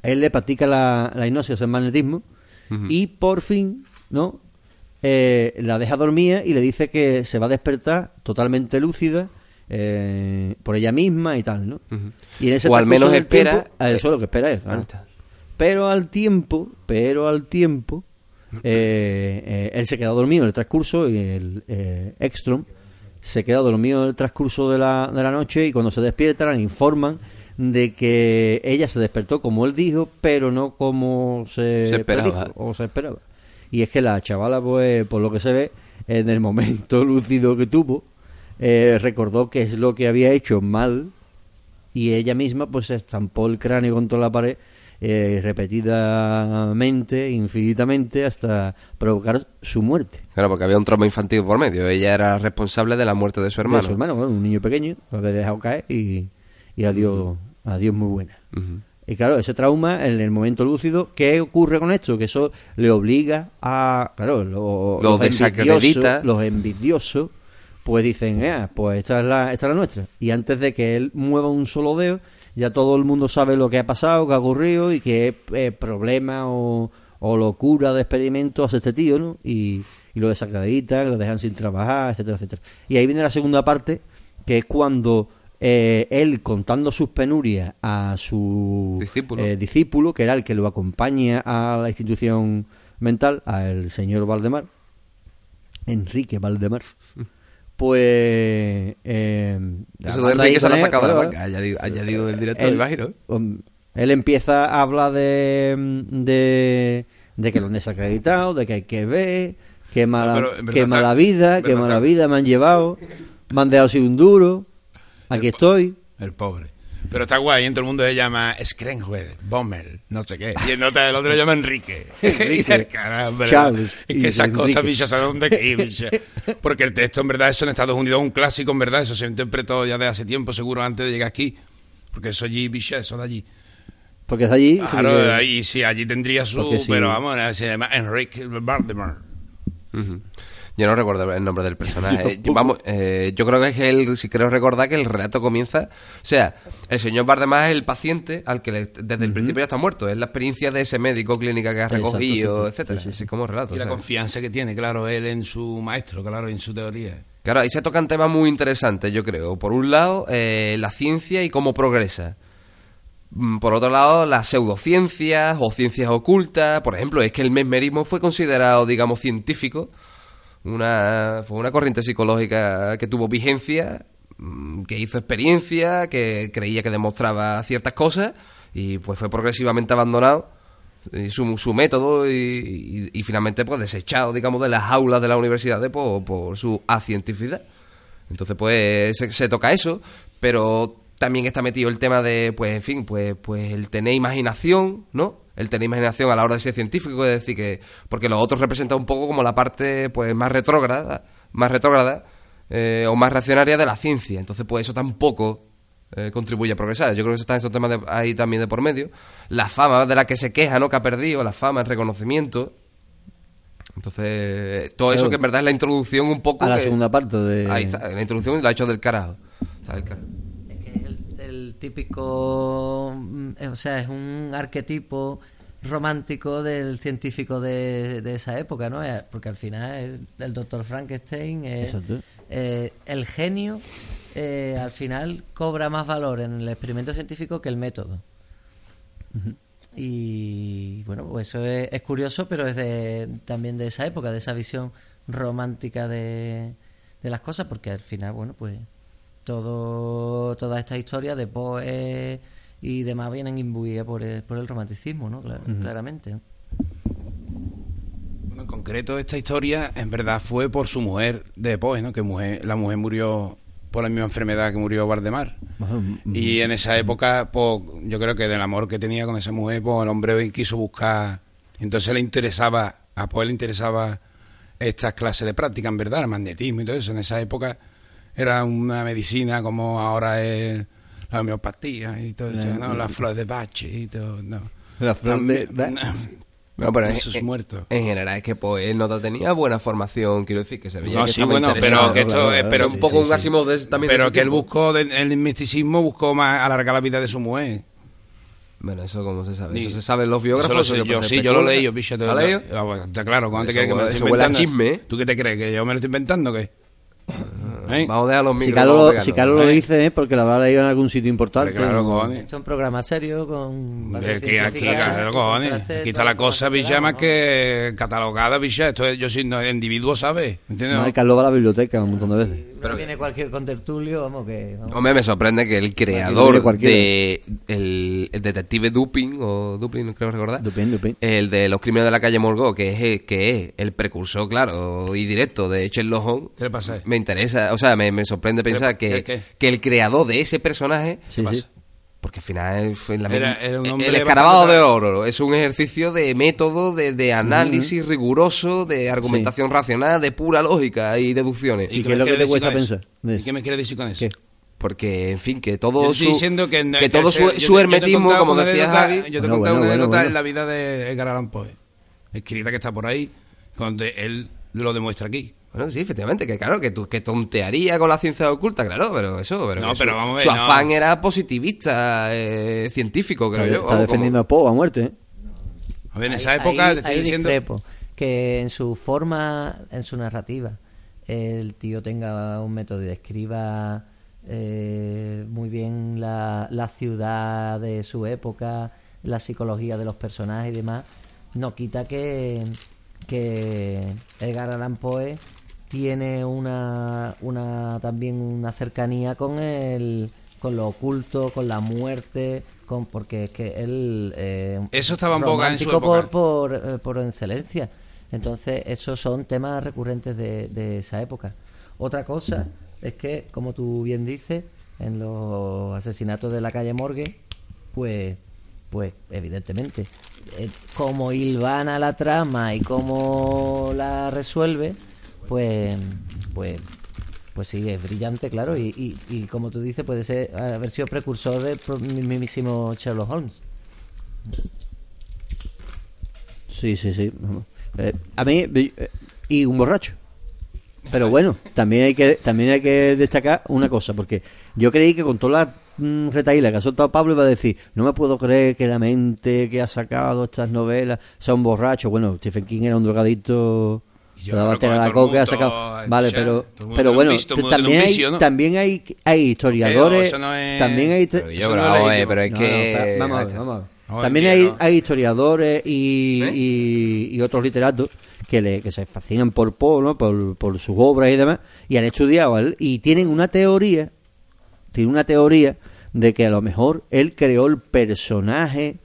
él le practica la, la hipnosis, el magnetismo, y por fin, ¿no? Eh, la deja dormida y le dice que se va a despertar totalmente lúcida eh, por ella misma y tal, ¿no? Y en ese O al menos espera- tiempo- eso es lo que espera él. claro. Ahí está. Pero al tiempo, pero al tiempo, eh, eh, él se queda dormido en el transcurso y el eh, Ekstrom se queda dormido en el transcurso de la, de la noche y cuando se despierta le informan de que ella se despertó como él dijo, pero no como se, Se esperaba. predijo o se esperaba. Y es que la chavala, pues, por lo que se ve, en el momento lúcido que tuvo, eh, recordó que es lo que había hecho mal y ella misma pues se estampó el cráneo contra la pared eh, repetidamente, infinitamente, hasta provocar su muerte. Claro, porque había un trauma infantil por medio. Ella era responsable de la muerte de su hermano. De su hermano, bueno, un niño pequeño, lo había dejado caer y, y adiós, adiós muy buena. Y claro, ese trauma en el momento lúcido, ¿qué ocurre con esto? Que eso le obliga a, claro, lo- Lo los desacredita. envidiosos, los envidiosos, pues dicen, "Ah, pues esta es, la, esta es la nuestra. Y antes de que él mueva un solo dedo, ya todo el mundo sabe lo que ha pasado, que ha ocurrido y qué eh, problema o, o locura de experimento hace este tío, ¿no? Y, y lo desacreditan, lo dejan sin trabajar, etcétera, etcétera. Y ahí viene la segunda parte, que es cuando eh, él contando sus penurias a su Discípulo. eh, discípulo, que era el que lo acompaña a la institución mental, al señor Valdemar, Enrique Valdemar, pues... Eh, Eso de Enrique se lo ha sacado de la manga. Añadido, añadido del director, me él, imagino. um, él empieza a hablar de, de, de que lo han desacreditado, de que hay que ver, que mala, pero que está- mala vida, que mala vida me han llevado, me han dejado sin un duro, aquí estoy. El pobre. Pero está guay, en todo el mundo se llama Skrenwer, Bommel, no sé qué. Y el otro, el otro se llama Enrique. Enrique. Caramba, Charles. Es Y que esas Enrique. cosas, bicho, ¿sabes dónde que? Porque el texto, en verdad, eso en Estados Unidos es un clásico, en verdad. Eso se interpretó ya de hace tiempo, seguro, antes de llegar aquí. Porque eso allí, bicho, eso de allí. Porque es allí. Claro, que- ahí sí, allí tendría su. Sí. Pero vamos, se llama Enrique Valdemar. Ujú. Yo no recuerdo el nombre del personaje. Yo, vamos, eh, yo creo que es que él, si creo recordar que el relato comienza. O sea, el señor Bardemar es el paciente al que le- desde el principio ya está muerto. Es la experiencia de ese médico clínica que ha recogido, sí. etcétera. Sí, sí, sí. Así como relato. Y o la sea. confianza que tiene, claro, él en su maestro, claro, en su teoría. Claro, ahí se tocan temas muy interesantes, yo creo. Por un lado, eh, la ciencia y cómo progresa. Mm, Por otro lado, las pseudociencias o ciencias ocultas. Por ejemplo, es que el mesmerismo fue considerado, digamos, científico. Una, fue una corriente psicológica que tuvo vigencia, mm, que hizo experiencia, que creía que demostraba ciertas cosas y pues fue progresivamente abandonado y su, su método y, y- finalmente pues desechado, digamos, de las aulas de las universidades por, por su acientificidad. Entonces, pues, se, se toca eso, pero también está metido el tema de, pues, en fin, pues, pues el tener imaginación, ¿no? El tener imaginación a la hora de ser científico, es decir, que, porque los otros representan un poco como la parte, pues, más retrógrada, más retrógrada, eh, o más reaccionaria de la ciencia. Entonces, pues, eso tampoco eh, contribuye a progresar. Yo creo que están esos temas de- ahí también de por medio. La fama de la que se queja, ¿no? Que ha perdido, la fama, el reconocimiento, Entonces, todo eso que en verdad es la introducción un poco... A la que- segunda parte de... Ahí está, la introducción la ha hecho del carajo. Está del carajo. Es que es el, el típico, mm, eh, o sea, es un arquetipo romántico del científico de, de esa época, ¿no? Eh, Porque al final el, el doctor Frankenstein es eh, el genio, eh, al final cobra más valor en el experimento científico que el método. Y bueno, pues eso es, es curioso, pero es de, también de esa época, de esa visión romántica de, de las cosas, porque al final, bueno, pues todo toda esta historia de Poe y demás vienen imbuidas por el, por el romanticismo, ¿no? Clar- Claramente. ¿no? Bueno, en concreto, esta historia en verdad fue por su mujer de Poe, ¿no? Que mujer, la mujer murió por la misma enfermedad que murió Valdemar. Ajá, mm, Y en esa época, pues, yo creo que del amor que tenía con esa mujer, pues el hombre quiso buscar. Entonces le interesaba, a Poe le interesaba estas clases de práctica, en verdad, el magnetismo y todo eso. En esa época era una medicina como ahora es la homeopatía y todo eso, ¿no? Las flores de bache y todo, ¿no? La flor de- No, pero en, Esos en- muertos. en general es que pues él no tenía buena formación, quiero decir, que se veía No, que sí, estaba bueno, pero que esto es- pero es un poco un de, también pero que él buscó, el misticismo buscó más alargar la vida de su mujer. Bueno, eso como se sabe. Eso se sabe en los biógrafos. lo yo, sí, yo lo leí, picha. te- ¿Lo leído? Ah, Está claro, ¿cuánto Eso crees que me lo estoy inventando? chisme. ¿Tú qué te crees? ¿Que yo me lo estoy inventando o qué? ¿Eh? Vamos a dejar los Si. Carlos, si Carlos lo ¿eh? dice es porque lo habrá leído en algún sitio importante. Hombre, claro, cojones. Esto es un programa serio con... Que aquí, científicas, claro, cojones. Aquí está la cosa, bicha, más que catalogada, bicha. Esto es, yo soy no, individuo, ¿sabes? ¿Me entiendes? No, Carlos va a la biblioteca un montón de veces. Pero viene cualquier contertulio, vamos que... vamos. Hombre, me sorprende que el creador de el, el detective Dupin, o Dupin, creo recordar, Dupin, Dupin. el de los crímenes de la calle Morgó, que es, el- que es el precursor, claro, y directo de Sherlock Holmes, ¿Qué le pasa? me interesa, o sea, me, me sorprende pensar ¿Qué- que, qué- qué? que el creador de ese personaje, Sí, pasa? Porque al final fue la Era- misma- era un el escarabajo de oro, es un ejercicio de método, de, de análisis riguroso, de argumentación racional, de pura lógica y deducciones. ¿Y qué qué me es lo que quieres te cuesta pensar ¿Y qué me quiere decir con eso? ¿Qué? Porque, en fin, que todo su, diciendo que, que todo su, su yo hermetismo, como decía Javi, Yo te he Bueno, contado bueno, una bueno, anécdota bueno. en la vida de Edgar Allan Poe, escrita que está por ahí, donde él lo demuestra aquí. Bueno, sí, efectivamente, que claro, que, tú, que tontearía con la ciencia oculta, claro, pero eso, pero, No, pero su, vamos a ver, su no. afán era positivista, eh, científico, creo Está, yo. está defendiendo a Poe a muerte. ¿eh? A ver, en Ahí- esa época ahí- te estoy ahí diciendo... discrepo. que en su forma, en su narrativa, el tío tenga un método y describa eh, muy bien la, la ciudad de su época, la psicología de los personajes y demás, no quita que, que Edgar Allan Poe tiene una, una también una cercanía con el con lo oculto, con la muerte, con porque es que él eh, Eso estaba en boga en su época. por, por, eh, por excelencia. Entonces, esos son temas recurrentes de, de esa época. Otra cosa es que, como tú bien dices, en los asesinatos de la calle Morgue, pues, pues evidentemente, eh, como hilvana la trama y cómo la resuelve, pues, pues, pues sí, es brillante, claro, y, y, como tú dices, puede ser haber sido precursor del mismísimo Sherlock Holmes. Sí, sí, sí. Eh, a mí, eh, y un borracho. Pero bueno, también hay que también hay que destacar una cosa, porque yo creí que con toda la mm, retaíla que ha soltado Pablo iba a decir, no me puedo creer que la mente que ha sacado estas novelas sea un borracho. Bueno, Stephen King era un drogadicto, Yo la todo el coca, ha sacado... Vale, ya, pero, pero bueno, también, hay, vicio, ¿no? también hay, hay historiadores, eso no es- también hay... Pero yo, Eso pero no es No, que... vamos a ver, vamos a ver. También hay, ¿no? hay historiadores y, ¿Eh? y, y otros literatos que, le, que se fascinan por Poe, ¿no? por, por sus obras y demás, y han estudiado a él, y tienen una teoría, tienen una teoría de que a lo mejor él creó el personaje,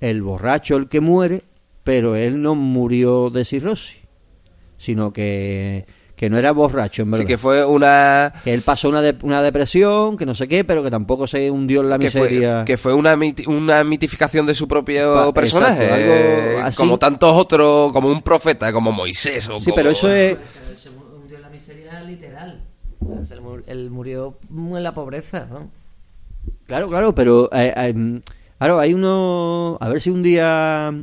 el borracho, el que muere, pero él no murió de cirrosis, sino que, que no era borracho, en verdad. Sí, que fue una... Que él pasó una, de- una depresión, que no sé qué, pero que tampoco se hundió en la Que fue, miseria. que fue una, miti- una mitificación de su propio Pa- personaje. exacto, algo eh, así. Como tantos otros, como un profeta, como Moisés. O Sí, como- pero eso es... Pero él se hundió en la miseria literal. Él murió en la pobreza, ¿no? Claro, claro, pero eh, eh, claro, hay uno. A ver si un día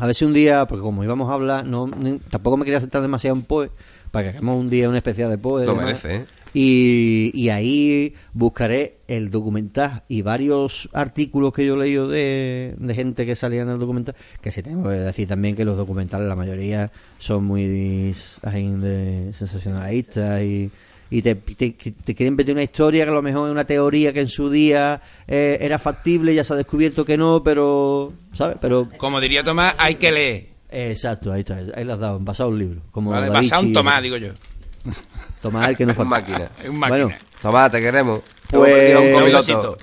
A ver si un día, porque como íbamos a hablar, no, ni- tampoco me quería centrar demasiado en Poe, para que hagamos un día un especial de Poe. y Lo merece, ¿eh? Y, y ahí buscaré el documental y varios artículos que yo he leído de, de gente que salía en el documental, que sí tengo que decir también que los documentales, la mayoría son muy de sensacionalistas y, y te, te, te quieren meter una historia que a lo mejor es una teoría que en su día eh, era factible, ya se ha descubierto que no, pero, ¿sabes? Pero, Como diría Tomás, hay que leer. eh, exacto, ahí está, ahí las has dado, basado un libro. Como ¿vale? Basado Vinci, Tomás, digo yo. Tomás el que no Es falta. máquina. Es un máquina. Bueno. Tomás, te queremos. Pues- un Un besito.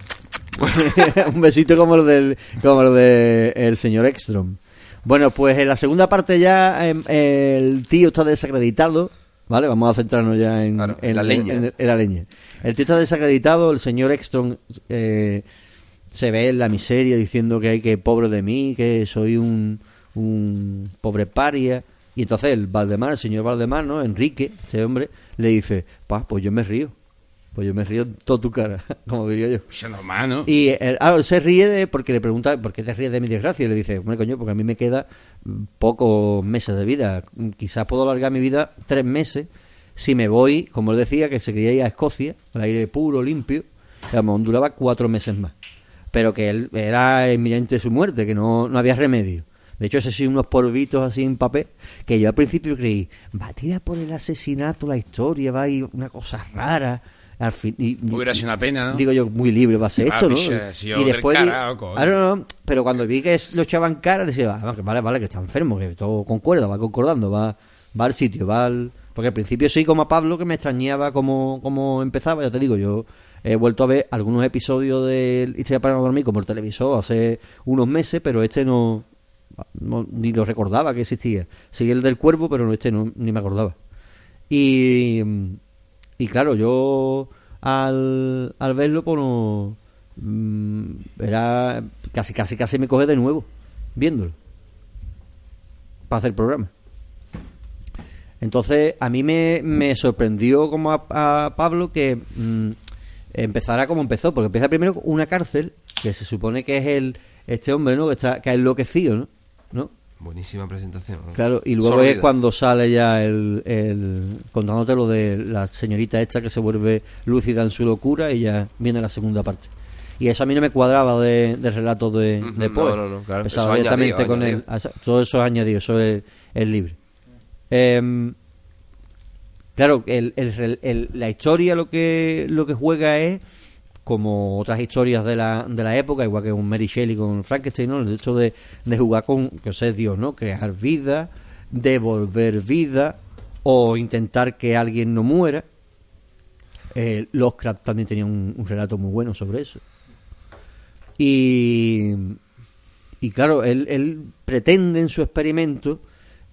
un besito como el del como el de el señor Ekstrom. Bueno, pues en la segunda parte ya em, el tío está desacreditado, ¿vale? Vamos a centrarnos ya en, Claro, en la leña. en- en la leña. El tío está desacreditado, el señor Ekstrom eh, se ve en la miseria diciendo que hay que pobre de mí, que soy un, un pobre paria. Y entonces el Valdemar, el señor Valdemar, ¿no? Enrique, ese hombre, le dice, pa, pues yo me río. Pues yo me río en toda tu cara, como diría yo. Es normal, ¿no? Y él, ah, él se ríe de, porque le pregunta, ¿por qué te ríes de mi desgracia? Y le dice, hombre, coño, porque a mí me queda pocos meses de vida. Quizás puedo alargar mi vida tres meses si me voy, como él decía, que se quería ir a Escocia, al aire puro, limpio. Digamos, duraba cuatro meses más. Pero que él era inminente su muerte, que no, no había remedio. De hecho, ese sí, unos polvitos así en papel, que yo al principio creí, va a tirar por el asesinato la historia, va a ir una cosa rara. Al fin, y- Hubiera sido una pena, ¿no? Digo yo, muy libre va a ser Ah, esto, ¿no? y después. cara. Ah, no, no, pero cuando vi que lo echaban cara, decía, ah, vale, vale, que está enfermo, que todo concuerda, va concordando, va, va al sitio, va al. Porque al principio sí, como a Pablo, que me extrañaba cómo, cómo empezaba, ya te digo, yo he vuelto a ver algunos episodios de Historia para no dormir como el televisor hace unos meses, pero este no, no- ni lo recordaba que existía. Seguí el del cuervo, pero no, este no, ni me acordaba. Y, y claro, yo al, al verlo, pues no, mm, era casi, casi, casi me coge de nuevo, viéndolo, para hacer el programa. Entonces, a mí me, me sorprendió como a, Pablo que mm, empezara como empezó, porque empieza primero una cárcel, que se supone que es el este hombre, ¿no? Que está que ha enloquecido, ¿no? ¿no? Buenísima presentación. ¿no? Claro, y luego es cuando sale ya el, el contándote lo de la señorita esta que se vuelve lúcida en su locura y ya viene la segunda parte. Y eso a mí no me cuadraba de, del relato de, de no, Poe. no, no, claro. Eso directamente añadido, con añadido. todo eso es añadido, eso es, es libre. Em, claro, el- la historia lo que lo que juega es como otras historias de la, de la época, igual que un Mary Shelley con Frankenstein, ¿no? El hecho de, de jugar con, que sé, Dios, ¿no? Crear vida, devolver vida o intentar que alguien no muera. Eh, Lovecraft también tenía un, un relato muy bueno sobre eso. Y, y claro, él, él pretende en su experimento,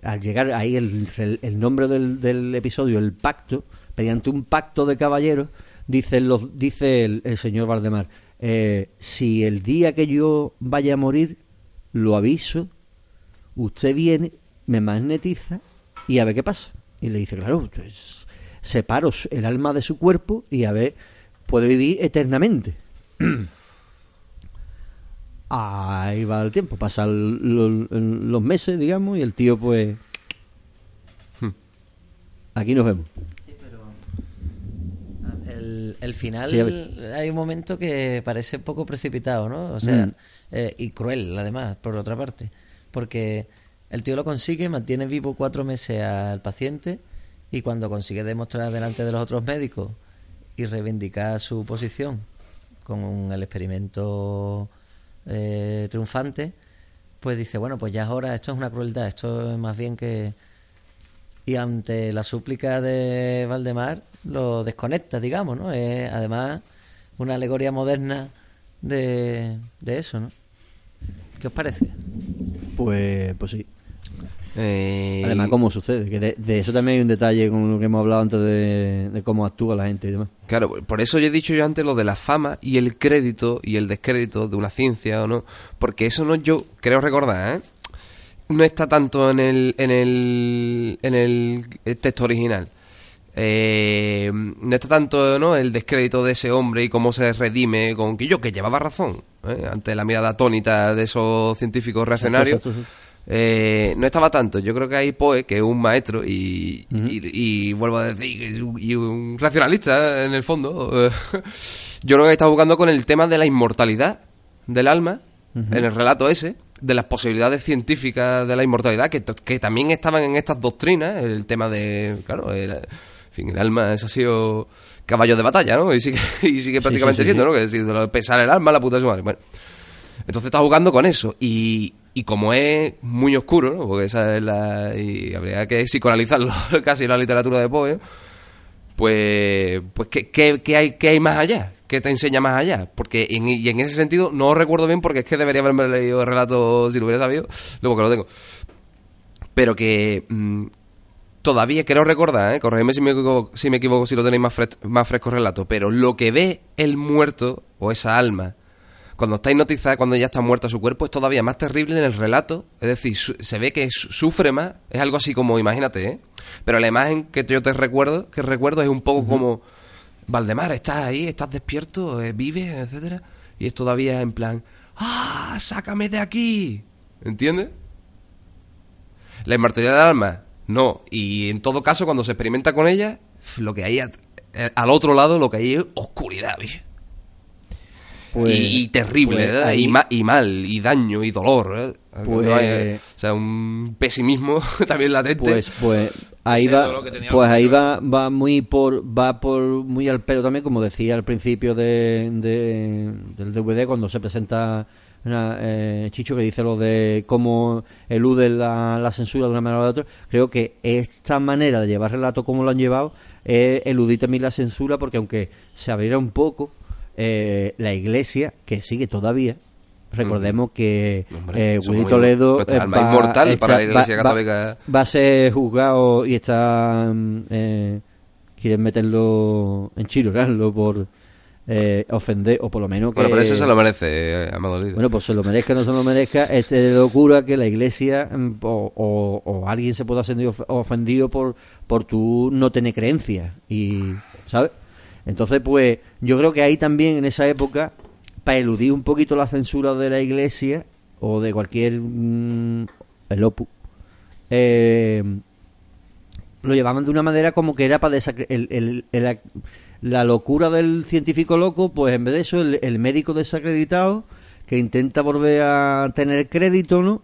al llegar ahí el- el nombre del, del episodio, el pacto, mediante un pacto de caballeros, dice, los, dice el, el señor Valdemar, eh, si el día que yo vaya a morir, lo aviso, usted viene, me magnetiza y a ver qué pasa. Y le dice, claro, pues, separo el alma de su cuerpo y a ver, puede vivir eternamente. Ahí va el tiempo, pasan lo- los meses, digamos, y el tío pues... Aquí nos vemos. El, final Sí, hay un momento que parece un poco precipitado, ¿no? O sea, Mm. eh, y cruel además, por otra parte, porque el tío lo consigue, mantiene vivo cuatro meses al paciente y cuando consigue demostrar delante de los otros médicos y reivindicar su posición con el experimento eh, triunfante, pues dice, bueno, pues ya es hora, esto es una crueldad, esto es más bien que y ante la súplica de Valdemar lo desconecta, digamos, ¿no? Es además una alegoría moderna de, de eso, ¿no? ¿Qué os parece? Pues, pues sí. Eh, Además, ¿cómo sucede? Que de, de eso también hay un detalle con lo que hemos hablado antes de, de cómo actúa la gente y demás. Claro, por eso yo he dicho yo antes lo de la fama y el crédito y el descrédito de una ciencia o no, porque eso no yo creo recordar, ¿eh? No está tanto en el en el en el texto original. Eh, no está tanto ¿no? el descrédito de ese hombre y cómo se redime con que yo que llevaba razón ¿eh? ante la mirada atónita de esos científicos reaccionarios Eh, no estaba tanto. Yo creo que hay Poe, que es un maestro, y, y- y vuelvo a decir, y un racionalista en el fondo. eh, Yo creo que está jugando con el tema de la inmortalidad del alma, en el relato ese, de las posibilidades científicas de la inmortalidad, que, que también estaban en estas doctrinas, el tema de, claro, el, en fin, el alma, eso ha sido caballo de batalla, ¿no? Y sigue, y sigue prácticamente sí, siendo, sí. ¿no? Que decir, de lo de pesar el alma, la puta de su madre. Bueno, entonces está jugando con eso. Y, y como es muy oscuro, ¿no? Porque esa es la. Y habría que psicoanalizarlo casi la literatura de Poe, ¿no? Pues. Pues, ¿qué, qué, qué hay, ¿qué hay más allá? ¿Qué te enseña más allá? Porque en, y en ese sentido no recuerdo bien porque es que debería haberme leído el relato si lo hubiera sabido, luego que lo tengo. Pero que. mm, todavía quiero recordar, ¿eh? corregidme si me equivoco, si, me equivoco, si lo tenéis más, fres- más fresco el relato, pero lo que ve el muerto o esa alma cuando está hipnotizada, cuando ya está muerta su cuerpo, es todavía más terrible en el relato. Es decir, se ve que su- sufre más. Es algo así como, imagínate, ¿eh? Pero la imagen que yo te recuerdo, que recuerdo es un poco como, Valdemar, estás ahí, estás despierto, eh, vives, etcétera. Y es todavía en plan, ¡ah, sácame de aquí! ¿Entiendes? La inmortalidad del alma, no. Y en todo caso, cuando se experimenta con ella, lo que hay eh, al otro lado, lo que hay es oscuridad, ¿viste? Pues- y, y terrible, pues ¿verdad? ahí- y, ma- y mal, y daño, y dolor. ¿verdad? Pues- No hay- o sea, un pesimismo también latente. Pues, pues ahí va, dolor que tenía pues ahí va, va muy por, va por muy al pelo también, como decía al principio de, de- del DVD cuando se presenta una, eh, Chicho que dice lo de cómo elude la, la censura de una manera o de otra. Creo que esta manera de llevar relato como lo han llevado es eludir también la censura porque aunque se abriera un poco eh, la iglesia que sigue todavía Recordemos que Hombre, eh, Willy Toledo nuestra eh, inmortal está- para la Iglesia va- Católica. Va, a ser juzgado y está. eh, quieren meterlo en chirorarlo por eh, ofender, o por lo menos que. Bueno, pero eso se lo merece, eh, Amado Líder. Bueno, pues se lo merezca o no se lo merezca, es de locura que la iglesia mm, o, o- o alguien se pueda sentir of- ofendido por, por tu no tener creencias. Y, ¿Sabes? Entonces, pues, yo creo que ahí también en esa época, para eludir un poquito la censura de la iglesia o de cualquier. mm, el eh, lo llevaban de una manera como que era para el, el- el- la locura del científico loco, pues en vez de eso, el médico desacreditado que intenta volver a tener crédito, ¿no?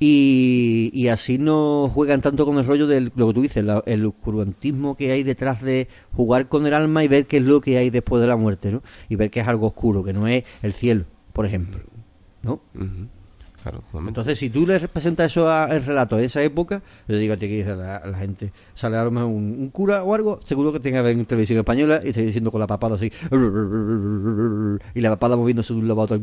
Y, y así no juegan tanto con el rollo del lo que tú dices, la- el oscurantismo que hay detrás de jugar con el alma y ver qué es lo que hay después de la muerte, ¿no? Y ver que es algo oscuro, que no es el cielo, por ejemplo, ¿no? Ujú. Claro. Entonces, si tú le representas eso al relato de esa época, yo digo a ti que dice la, la gente, sale a lo mejor un, un cura o algo, seguro que tenga que ver en televisión española y esté diciendo con la papada así, y la papada moviéndose de un lado a otro.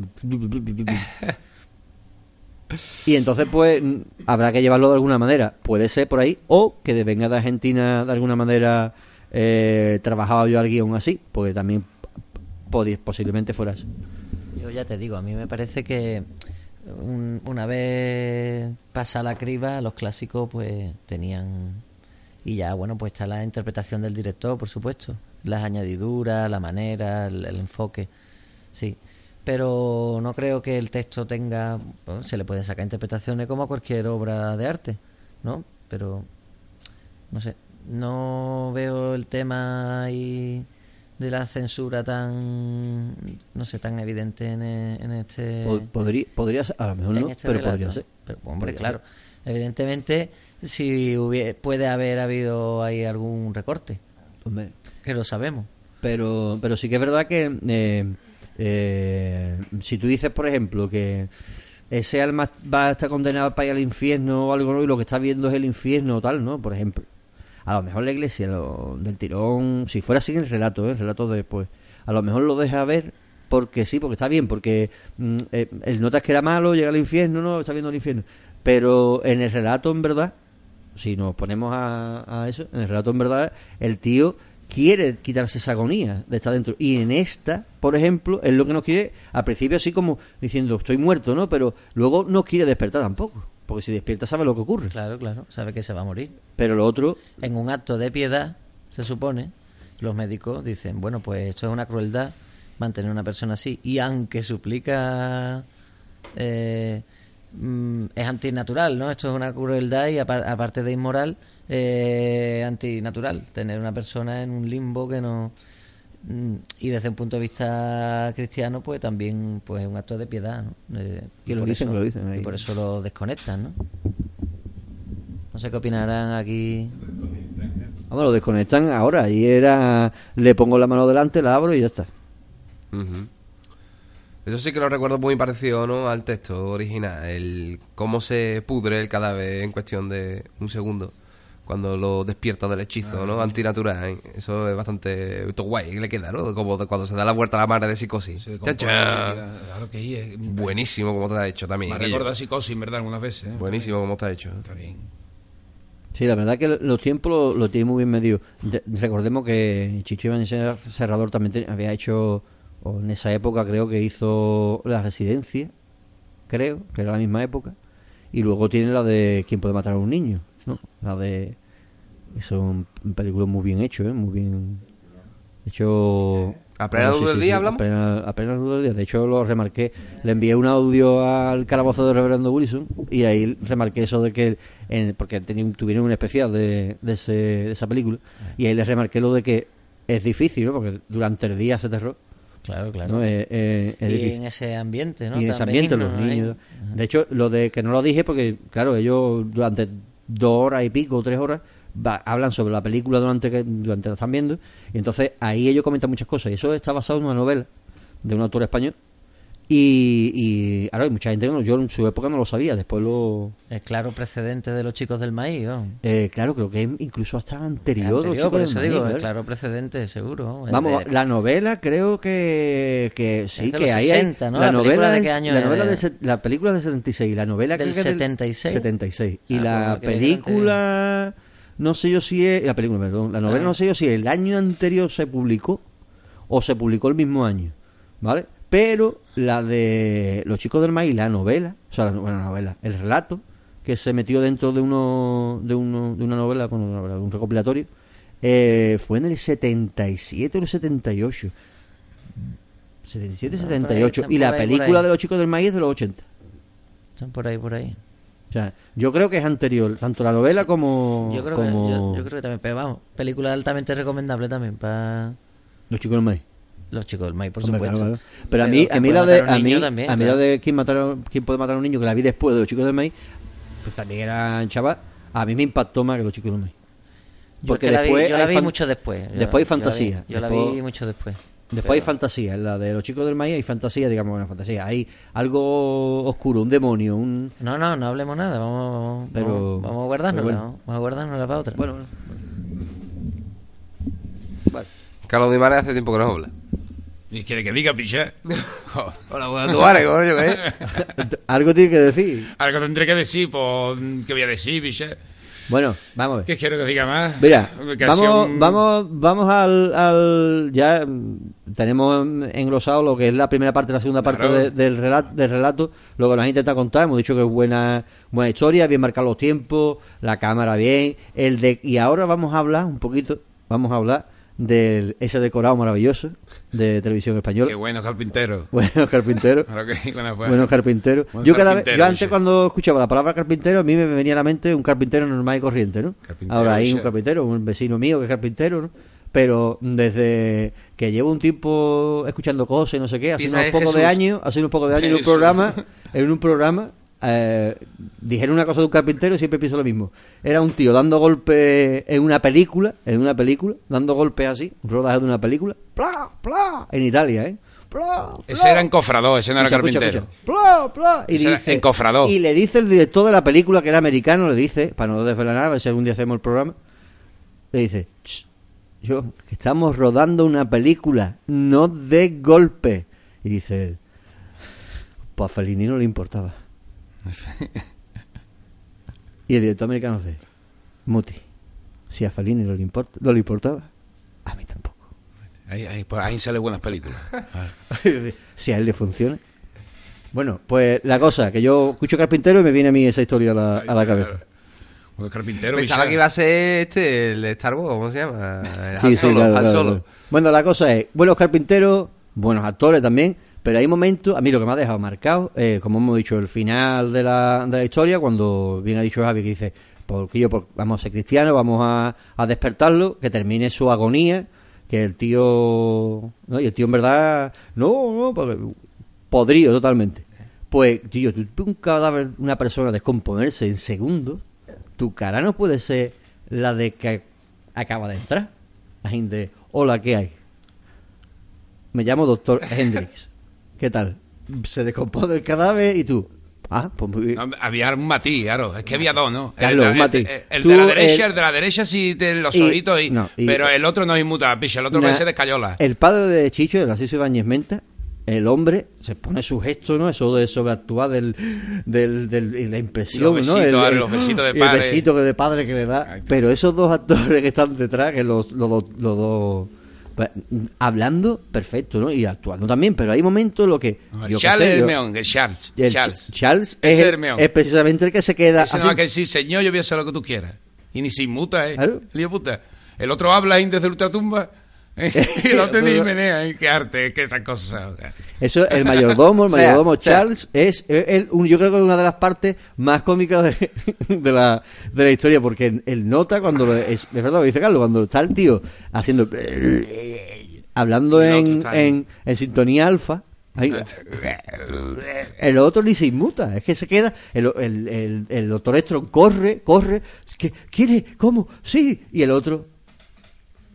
Y entonces, pues, habrá que llevarlo de alguna manera. Puede ser por ahí, o que venga de Argentina de alguna manera eh, trabajado yo al guion así, porque también posiblemente fuera eso. Yo ya te digo, a mí me parece que un- una vez pasa la criba, los clásicos pues tenían... Y ya, bueno, pues está la interpretación del director, por supuesto. Las añadiduras, la manera, el enfoque. Sí. Pero no creo que el texto tenga... bueno, se le pueden sacar interpretaciones como a cualquier obra de arte, ¿no? Pero... No sé. No veo el tema ahí de la censura tan no sé tan evidente en, e- en este Po- Podría, podría ser, a lo mejor no, este pero relato. podría ser. Pero, hombre, Podría claro. Evidentemente, si hubie- puede haber habido ahí algún recorte, Hombre, que lo sabemos. Pero, pero sí que es verdad que eh, eh, si tú dices, por ejemplo, que ese alma va a estar condenado para ir al infierno o algo, y lo que está viendo es el infierno o tal, ¿no? Por ejemplo. A lo mejor la iglesia lo- del tirón, si fuera así en el relato, ¿eh? el relato de después, a lo mejor lo deja ver porque sí, porque está bien, porque mm, eh, el notas que era malo, llega al infierno, no, está viendo el infierno. Pero en el relato, en verdad, si nos ponemos a eso, en el relato en verdad, el tío quiere quitarse esa agonía de estar dentro. Y en esta, por ejemplo, es lo que nos quiere, al principio así como diciendo, estoy muerto, ¿no? Pero luego no quiere despertar tampoco. Porque si despierta sabe lo que ocurre. Claro, claro, sabe que se va a morir. Pero lo otro, En un acto de piedad, se supone, los médicos dicen, bueno, pues esto es una crueldad mantener a una persona así. Y aunque suplica eh, mm, es antinatural, ¿no? Esto es una crueldad y apar- aparte de inmoral, eh, antinatural. Tener una persona en un limbo que no... mm, Y desde un punto de vista cristiano, pues también pues es un acto de piedad, ¿no? Eh, y lo por dicen, eso- lo dicen ahí. Y por eso lo desconectan, ¿no? No sé qué opinarán aquí. Vamos, lo desconectan ahora. Y era, le pongo la mano delante, la abro y ya está. Eso sí que lo recuerdo muy parecido ¿no? al texto original, el cómo se pudre el cadáver en cuestión de un segundo cuando lo despierta del hechizo, ¿no? Antinatural. ¿eh? Eso es bastante esto guay que le queda, ¿no? Como de cuando se da la vuelta a la madre de psicosis. Se. Claro que es. Buenísimo como te ha hecho también. Me recuerda psicosis, en verdad, algunas veces. ¿eh? Buenísimo como te ha hecho. Está bien. Sí, la verdad que los tiempos lo, lo tiene muy bien medido. De- recordemos que Chicho Iván Ser- Serrador también te- había hecho, o en esa época creo que hizo La Residencia, creo, que era la misma época, y luego tiene la de ¿Quién puede matar a un niño? ¿No? La de... Son películas muy bien hechos, ¿eh? Muy bien hecho... ¿A plena luz del día hablamos? A plena, a plena luz del día. De hecho, lo remarqué. Le envié un audio al calabozo de Reverendo Wilson y ahí remarqué eso de que... en- porque tenían- tuvieron un especial de, de, ese- de esa película y ahí les remarqué lo de que es difícil, ¿no? Porque durante el día se terror. Claro, claro. ¿no? Es, es- es y difícil. en ese ambiente, ¿no? y en ese ambiente, los ¿no? niños. De hecho, lo de que no lo dije porque, claro, ellos durante dos horas y pico, tres horas, va- hablan sobre la película durante que durante la están viendo. Y entonces ahí ellos comentan muchas cosas. Y eso está basado en una novela de un autor español. Y, y ahora hay mucha gente, no, yo en su época no lo sabía, después lo... Es claro precedente de los chicos del maíz, ¿no? eh, claro, creo que incluso hasta anterior. Anterior, por del eso maíz, digo, claro. es claro precedente, seguro. Vamos, de- la novela creo que, que sí, Es de que los ahí 60, hay, ¿no? La, ¿La película novela de qué año la novela de se- la película de 76, la novela ¿Del creo que es 76? 76. Y Ah, la pues, que película no sé yo si es la película, perdón, la novela Ah. no sé yo si el año anterior se publicó o se publicó el mismo año, ¿vale? Pero la de Los chicos del maíz, la novela, o sea, la, bueno, la novela, el relato que se metió dentro de uno de uno de una novela, bueno, una novela, de un recopilatorio, eh, fue en el 77 o el 78. 77, Ah, por ahí, 78. están Y la ahí, película ahí. de los chicos del maíz es de los 80. Están por ahí, por ahí. O sea, yo creo que es anterior, tanto la novela como, Yo creo, como que, yo, yo creo que también, pero vamos, película altamente recomendable también para los chicos del maíz. Los chicos del maíz, por Hombre, supuesto. claro, claro. Pero a Pero mí, a mí la de, a mí, también, a mí claro. la de quién matar, a- quién puede matar a un niño que la vi después de los chicos del maíz, pues también era chaval. A mí me impactó más que los chicos del maíz. Yo Porque es que la vi- después yo la hay vi mucho después. Yo- después hay yo la vi- fantasía. Yo la Después- vi mucho después. Después hay Pero- fantasía, en la de los chicos del maíz hay fantasía, digamos, bueno, fantasía. Hay algo oscuro, un demonio, un... No, no, no hablemos nada, vamos, Pero- vamos, vamos a guardárnosla, bueno. vamos a guardárnosla para otra. Bueno, bueno. Vale. Carlos Di Mares hace tiempo que no habla. ¿Y quiere que diga, picha? Hola, buenas tardes, coño, ¿eh? Algo tiene que decir. Algo tendré que decir, pues, ¿qué voy a decir, picha? Bueno, vamos a ver. ¿Qué quiero que diga más? Mira, vamos, un- vamos, vamos al, al- ya tenemos englosado lo que es la primera parte la segunda parte de- del relato, del relato, lo que nos han intentado contar, hemos dicho que es buena, buena historia, bien marcar los tiempos, la cámara bien, el de y ahora vamos a hablar un poquito, vamos a hablar de ese decorado maravilloso de televisión española. Qué bueno, carpintero. Buenos carpinteros. Claro que bueno. Buenos carpinteros. Buen Yo cada vez, yo antes sí. cuando escuchaba la palabra carpintero, a mí me venía a la mente un carpintero normal y corriente, ¿no? Carpintero, Ahora hay un carpintero, un vecino mío que es carpintero, ¿no? Pero desde que llevo un tiempo escuchando cosas y no sé qué, hace unos pocos de años, hace unos pocos de años en un programa, en un programa, eh, dijeron una cosa de un carpintero y siempre pienso lo mismo. Era un tío dando golpes en una película, en una película, dando golpes así, un rodaje de una película, ¡pla, pla! En Italia, ¿eh? ¡Pla, Ese era encofrador, ese no era Escucha, carpintero. escucha. Pla. Y Ese era dice, encofrador. y le dice el director de la película, que era americano, le dice, para no desvelar nada, a ver si algún día hacemos el programa, le dice, "Ch, yo, que estamos rodando una película, no de golpe. Y dice él, pues a Fellini no le importaba. y el director americano dice, Muti, si a Fellini no le, importa, no le importaba, a mí tampoco. Ahí, ahí, por ahí salen buenas películas. Si a él le funciona. Bueno, pues la cosa, que yo escucho carpintero y me viene a mí esa historia a la, a la cabeza. Bueno, carpintero, Pensaba que iba a ser este, el Star Wars, ¿cómo se llama? El Han Sí, sí, Solo, claro, Han claro, Solo. claro. Bueno, la cosa es, buenos carpinteros, buenos actores también, Pero hay momentos, a mí lo que me ha dejado marcado, eh, como hemos dicho, el final de la, de la historia, cuando bien ha dicho Javi, que dice, porque yo vamos a ser cristianos, vamos a, a despertarlo, que termine su agonía, que el tío, ¿no? y el tío en verdad, no, no, porque podrido totalmente. Pues, tío, tú un cadáver, una persona descomponerse en segundos, tu cara no puede ser la de que acaba de entrar. La gente, hola, ¿qué hay? Me llamo doctor Hendrix. ¿Qué tal? Se descompone el cadáver y tú. Ah, pues muy bien. No, había un matiz, claro. Es que había dos, ¿no? Carlos, el, un matiz. el- el Tú, de la derecha, el de la derecha sí tiene los y- ojitos, y, no, y- pero el otro no inmuta la picha, el otro Na- parece de escayola. El padre de Chicho, de Narciso Ibáñez Menta, el hombre se pone su gesto, ¿no? Eso de sobreactuar del, del, del- y la impresión, Los ¿no? besitos, El, ahora, el- los besitos de padre. El besito de padre que le da. Pero esos dos actores que están detrás, que los, los, dos- los dos... pues, hablando, perfecto, ¿no? Y actuando también, pero hay momentos en lo que... No, yo Charles sé, yo- Hermeón, el Charles. el Charles. Es, el- es precisamente el que se queda Ese así. no que sí, señor, yo voy a hacer lo que tú quieras. Y ni se inmuta, ¿eh? Claro. Lío puta. El otro habla ahí desde ultratumba. ¿eh? y el otro ni Pero- menea. ¿eh? Qué arte, qué esas cosas. Eso, el mayordomo, el O sea, mayordomo o sea- Charles, es el- un- yo creo que es una de las partes más cómicas de, de la, de la historia, porque él, él nota cuando, lo- es, es verdad lo que dice Carlos, cuando está el tío haciendo, hablando el en, en, en sintonía alfa, ahí, el otro ni se inmuta, es que se queda, el, el, el, el doctor Estron corre, corre, ¿qué, ¿quiere? ¿Cómo? Sí, y el otro,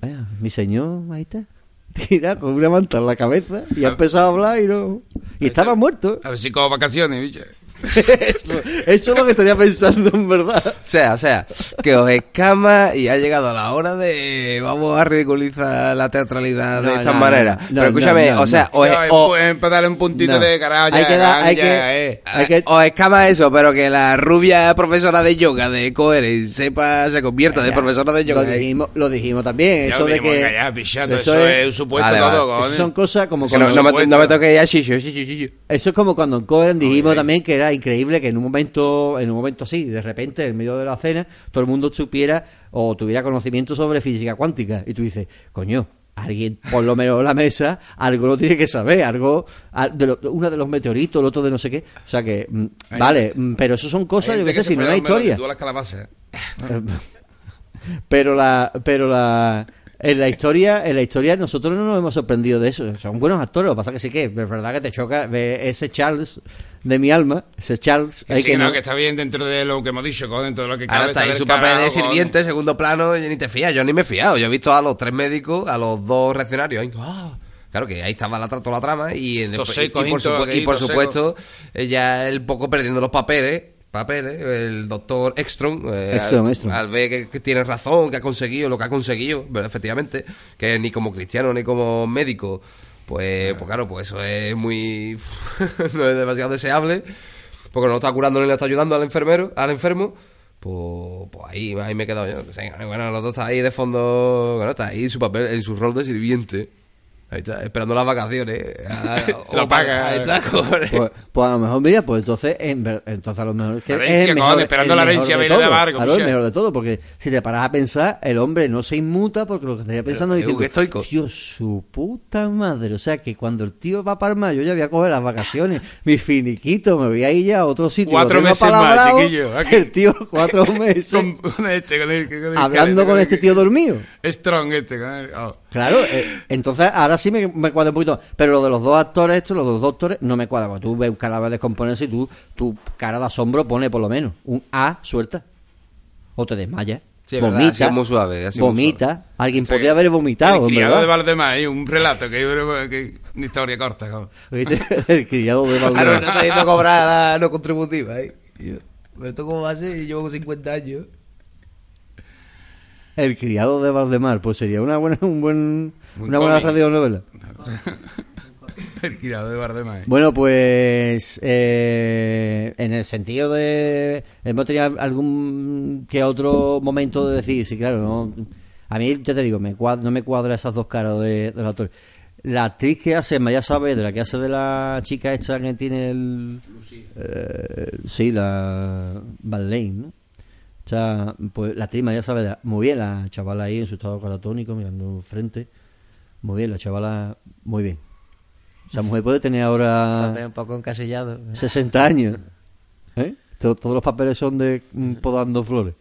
Vaya, mi señor, ahí está. Tira con una manta en la cabeza y ha empezado a hablar y no. Y estaba muerto. A ver si cojo vacaciones, bicho. Eso, eso es lo que estaría pensando en verdad. O sea, o sea, que os escama y ha llegado la hora de vamos a ridiculizar la teatralidad No, de esta no, manera. no, Pero escúchame, no, o sea, no. os, eh, para darle un puntito No. de carajo, Hay ya, que dar- hay ya, que- eh. hay que- os escama eso, pero que la rubia profesora de yoga de Coere sepa, se convierta de Ya, profesora de yoga. Lo dijimos, lo dijimos también. Ya eso lo de dijimos, que. ya, pichato, eso, es un supuesto Vale, todo, vale. son cosas como Que no, cuando. no me, no me toque ya chicho, chicho, chicho. Eso es como cuando en Cohen dijimos ay. también que era increíble que en un momento, en un momento así, de repente, en medio de la cena, todo el mundo supiera o tuviera conocimiento sobre física cuántica. Y tú dices, coño, alguien, por lo menos en la mesa, algo lo tiene que saber, algo, al- de lo- uno de los meteoritos, el otro de no sé qué. O sea que, mm, Hay- vale, mm, pero eso son cosas, yo qué sé, si no comer historia. tú a las calabazas. pero la pero la en la historia en la historia nosotros no nos hemos sorprendido de eso son buenos actores lo que pasa que sí que es verdad que te choca ver ese Charles de mi alma ese Charles Que hay sí, que no, no- que está bien dentro de lo que hemos dicho, dentro de lo que Ahora cabe. está ahí su papel de sirviente, segundo plano, y ni te fías. Yo ni me he fiado. Yo he visto a los tres médicos, a los dos reaccionarios. ahí, ¡ah! Claro que ahí estaba la, tra- toda la trama y, en el- y- secos, y por, y supuesto eh, ya el poco perdiendo los papeles papeles el doctor Ekstrom, eh, Ekstrom, al, Ekstrom. al ver que, que tiene razón que ha conseguido lo que ha conseguido pero efectivamente que ni como cristiano ni como médico pues, pues claro pues eso es muy no es demasiado deseable porque no está curando ni le está ayudando al enfermero al enfermo pues, pues ahí, ahí me he quedado yo. Bueno, los dos está ahí de fondo. Bueno, está ahí en su papel, en su rol de sirviente. Ahí está, esperando las vacaciones. Ah, Lo paga. Ahí está, cojones. pues, pues a lo mejor mira pues entonces en entonces a lo mejor es que La es herencia, cojones, mejor, esperando el la herencia, de viene de amargo, claro el mejor de todo porque si te paras a pensar el hombre no se inmuta porque lo que estaría pensando es diciendo estoico. Dios su puta madre o sea que cuando el tío va para Palma yo ya voy a coger las vacaciones mi finiquito me voy a ir ya a otro sitio Cuatro meses más, chiquillo, aquí. el tío cuatro meses Con, con este, con el, con el- hablando con este tío dormido Strong este, oh. Claro, eh, entonces ahora sí me, me cuadra un poquito. Pero lo de los dos actores, estos, los dos doctores, no me cuadra. Cuando tú ves un cadáver descomponerse y tú, tu cara de asombro pone por lo menos un A suelta. O te desmayas. Sí, es verdad, ha vomita. muy suave, muy vomita. Alguien O sea, podría haber vomitado. El criado verdad. de Valdemar, un relato, que, que una historia corta. como. ¿Viste? El criado de Ahora Valdemar. no está yendo a cobrar la no contributiva, ¿eh? ¿Pero esto a ser? Y llevo 50 años. El criado de Valdemar. Pues sería una buena, un buen, Muy una buena cómic. radionovela. El criado de Valdemar. Bueno, pues eh, en el sentido de hemos tenido algún que otro momento de decir, sí, claro, no, a mí ya te digo, me cuad- no me cuadra esas dos caras de, de los actores. La actriz que hace Maya Saavedra, que hace de la chica esta que tiene el, eh, sí, la Ballein, ¿no? O sea, pues la actriz Maya Saavedra, muy bien, la chavala ahí en su estado catatónico, mirando frente, muy bien, la chavala, muy bien. Esa mujer puede tener ahora Un poco encasillado. 60 años. ¿Eh? To- Todos los papeles son de mm, podando flores.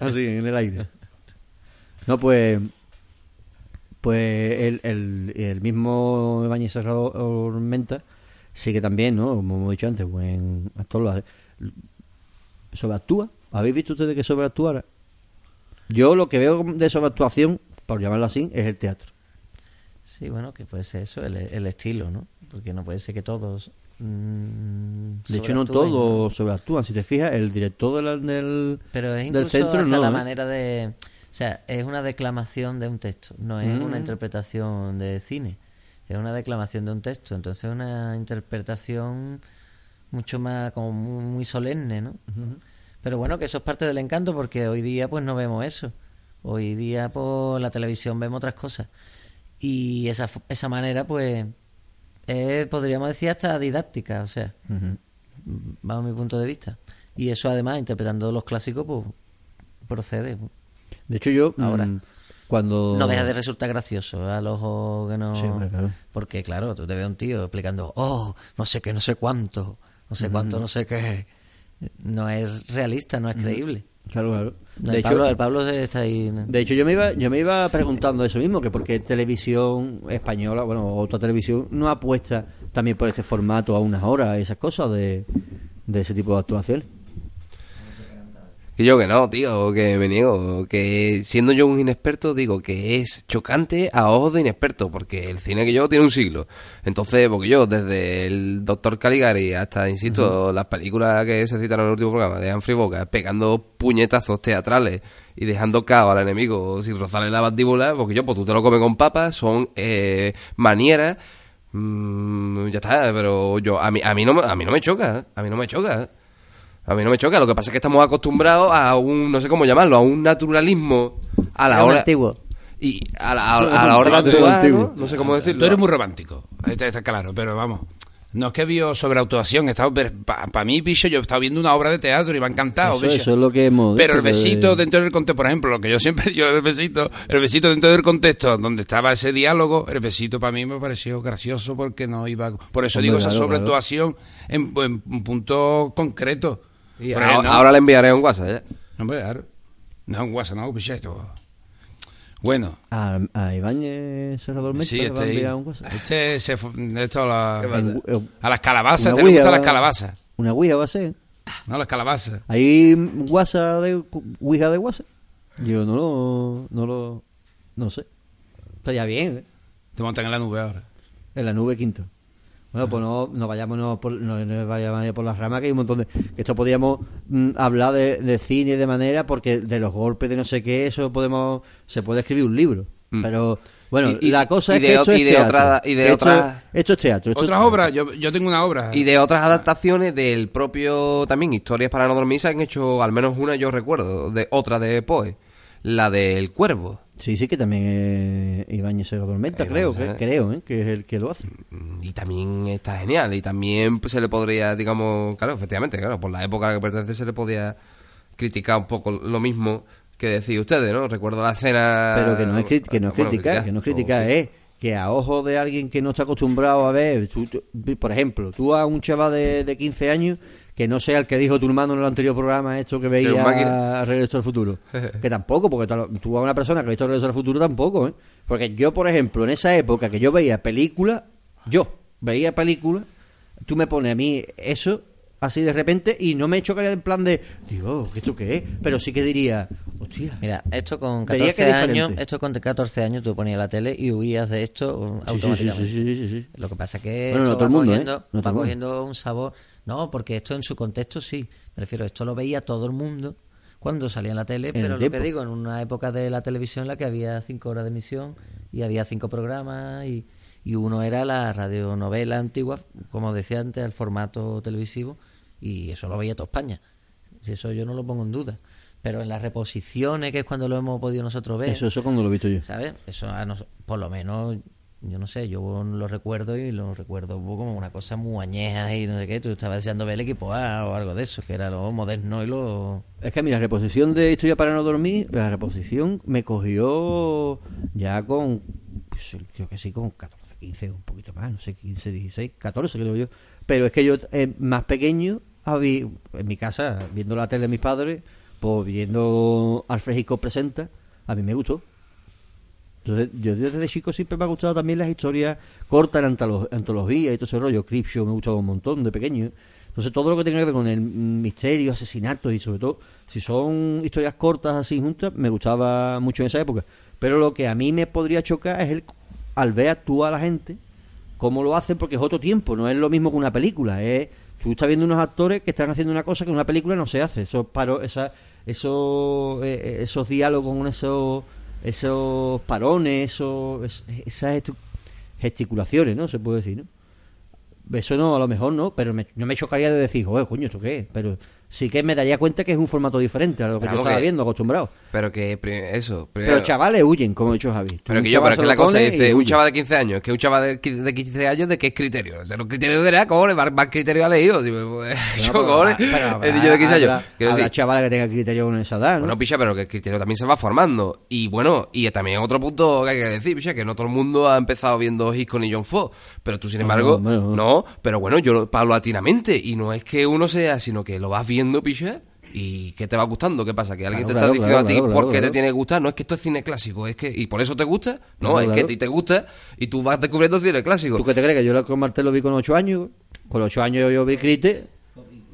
Así, en el aire. No, pues. Pues el, el, el mismo Ibáñez Serrado Ormenta sí que también, ¿no? Como hemos dicho antes, buen actor lo hace. ¿Sobreactúa? ¿Habéis visto ustedes que sobreactuara? Yo lo que veo de sobreactuación, por llamarlo así, es el teatro. Sí, bueno, que puede ser eso, el, el estilo, ¿no? Porque no puede ser que todos. mm, De hecho, no todos sobreactúan. Si te fijas, el director de la- del, Pero es del centro no. la ¿eh? manera de... O sea, es una declamación de un texto, no es Mm. una interpretación de cine. Es una declamación de un texto, entonces es una interpretación mucho más, como muy, muy solemne, ¿no? Pero bueno, que eso es parte del encanto porque hoy día pues no vemos eso. Hoy día por la televisión vemos otras cosas. Y esa, esa manera pues es, podríamos decir, hasta didáctica, o sea, Ujú. bajo mi punto de vista. Y eso además, interpretando los clásicos, pues procede. De hecho, yo. Ahora. mm, cuando. No deja de resultar gracioso al ojo que no... Sí, claro. Porque claro, tú te ves un tío explicando, oh, no sé qué, no sé cuánto, no sé cuánto, no sé qué. No es realista, no es creíble. Claro, claro. No, De el, hecho, Pablo, el Pablo está ahí... de hecho, yo me iba, yo me iba preguntando eso mismo, que por qué televisión española, bueno, otra televisión, no apuesta también por este formato a unas horas, esas cosas de, de ese tipo de actuaciones. Que yo que no, tío, que me niego. Que siendo yo un inexperto, digo que es chocante a ojos de inexperto, porque el cine que yo tiene un siglo. Entonces, porque yo, desde el Doctor Caligari hasta, insisto, las películas que se citaron en el último programa de Humphrey Bogart, pegando puñetazos teatrales y dejando cao al enemigo sin rozarle la mandíbula, porque yo, pues tú te lo comes con papas, son eh, manieras. mm, ya está, pero yo a mí a mí no a mí no me choca, a mí no me choca. A mí no me choca, lo que pasa es que estamos acostumbrados a un, no sé cómo llamarlo, a un naturalismo a la hora... antiguo. Y a la, a- a la hora de actuar, antiguo. ¿no? No sé cómo decirlo. Tú eres muy romántico, está, está claro, pero vamos. No es que vio sobre actuación, para mí, bicho, yo he estado viendo una obra de teatro y me ha encantado, Eso, eso es lo que hemos Pero el besito dentro del contexto, por ejemplo, lo que yo siempre digo del besito, el besito dentro del contexto donde estaba ese diálogo, el besito para mí me pareció gracioso porque no iba. Por eso Hombre, digo esa claro, sobreactuación en, en un punto concreto. Y ahora, no- ahora le enviaré un WhatsApp, ¿eh? Hombre, claro. No, un WhatsApp, no, bicho, esto. Bueno, A, a Ibáñez Serrador Menta sí, le va a este, enviar un WhatsApp. este se esto a, la- a las calabazas, Una te gustan las va- calabazas. Una Ouija va a ser. No, las calabazas. ¿Hay WhatsApp de Ouija de WhatsApp? Yo no lo, no lo, no sé. Estaría bien, ¿eh? Te montan en la nube ahora. En la nube quinto. Bueno, pues no, no vayamos no por, no, no vayamos por las ramas, que hay un montón de... que Esto podríamos mm, hablar de, de cine de manera, porque de los golpes de no sé qué, eso podemos... Se puede escribir un libro. Mm. Pero, bueno, Y- la cosa y es de que esto y es de teatro. otra- y de esto, otra- esto es teatro. esto Otras es- obras, yo, yo tengo una obra. Y de otras adaptaciones del propio, también, Historias para no dormir, se han hecho al menos una, yo recuerdo, de otra de Poe, la del Cuervo. Sí, sí, que también es Ibáñez Serrador Menta, Ahí creo, que, ¿eh? creo, ¿eh? que es el que lo hace. Y también está genial. Y también pues, se le podría, digamos, claro, efectivamente, claro, por la época a la que pertenece se le podía criticar un poco lo mismo que decís ustedes, ¿no? Recuerdo la escena... Pero que no es, que no es bueno, criticar, que no es criticar, o- es que a ojos de alguien que no está acostumbrado a ver, tú- tú- por ejemplo, tú a un chaval de, de 15 años que no sea el que dijo tu hermano en el anterior programa esto que veía. Regreso al Futuro. que tampoco, porque tú- tú a una persona que ha visto Regreso al Futuro tampoco, ¿eh? Porque yo, por ejemplo, en esa época que yo veía películas, yo veía películas, tú me pones a mí eso así de repente y no me chocaría en plan de, digo, ¿esto qué es? Pero sí que diría, hostia. Mira, esto con Vería que 14 es años, esto con 14 años tú ponías la tele y huías de esto Sí, automáticamente. sí, sí. Lo que pasa que Bueno, no esto va, mundo, ¿eh? cogiendo, No va cogiendo un sabor. No, porque esto en su contexto sí. Me refiero, esto lo veía todo el mundo cuando salía en la tele, el pero lo tiempo. que digo, en una época de la televisión en la que había cinco horas de emisión y había cinco programas y, y uno era la radionovela antigua, como decía antes, al formato televisivo y eso lo veía toda España. Si eso yo no lo pongo en duda. Pero en las reposiciones, que es cuando lo hemos podido nosotros ver, Eso, eso cuando lo he visto yo. ¿sabes? Eso a nos- por lo menos, yo no sé, yo lo recuerdo y lo recuerdo como una cosa muy añeja y no sé qué. Tú estabas deseando ver el equipo A o algo de eso, que era lo moderno y lo... Es que mira, reposición de Historia para no dormir, la reposición me cogió ya con, pues, creo que sí, con 14, 15, un poquito más, no sé, 15, 16, 14 creo yo. Pero es que yo, eh, más pequeño, había, en mi casa, viendo la tele de mis padres, pues viendo Alfred Hitchcock presenta, a mí me gustó. Entonces, yo desde chico siempre me ha gustado también las historias cortas en antolo- antología y todo ese rollo. Creepshow me ha gustado un montón de pequeño. Entonces, todo lo que tiene que ver con el misterio, asesinatos y sobre todo, si son historias cortas así juntas, me gustaba mucho en esa época. Pero lo que a mí me podría chocar es el al ver actuar a la gente, cómo lo hacen, porque es otro tiempo, no es lo mismo que una película. Es, tú estás viendo unos actores que están haciendo una cosa que en una película no se hace. Esos, paro, esa, esos, eh, esos diálogos con esos, esos parones, esos, es- esas gesticulaciones, ¿no? Se puede decir, ¿no? Eso no, a lo mejor no, pero no me chocaría de decir, joder, coño, ¿esto qué? Pero sí que me daría cuenta que es un formato diferente a lo que Pero yo estaba que- viendo, acostumbrado. Pero que eso, primero- Pero chavales huyen, como ha dicho Javi. Pero que yo, chaval pero es que la cosa dice, un chaval de 15 años, que un chaval de qui- de 15 años, ¿de qué criterio? De los criterios de edad, cojones, más, más criterio ha leído. Digo, pues, yo, cojones, el niño de 15 años. habrá- chavales que tengan criterio con esa edad, ¿no? bueno, picha, pero que el criterio también se va formando. Y bueno, y también otro punto que hay que decir, picha, que no todo el mundo ha empezado viendo Hitchcock y John Ford. Pero tú, sin embargo, no, no. no, pero bueno, yo lo- paulatinamente. Y no es que uno sea, sino que lo vas viendo, picha. ¿Y qué te va gustando? ¿Qué pasa? ¿Que alguien Claro, te claro, está diciendo claro, a ti claro, por claro, qué te tiene que gustar? No es que esto es cine clásico, es que ¿y por eso te gusta? No, Claro, es que a ti te gusta y tú vas descubriendo cine clásico. ¿Tú qué te crees? Que yo con Martel lo vi con 8 años. Con 8 años yo vi Crite.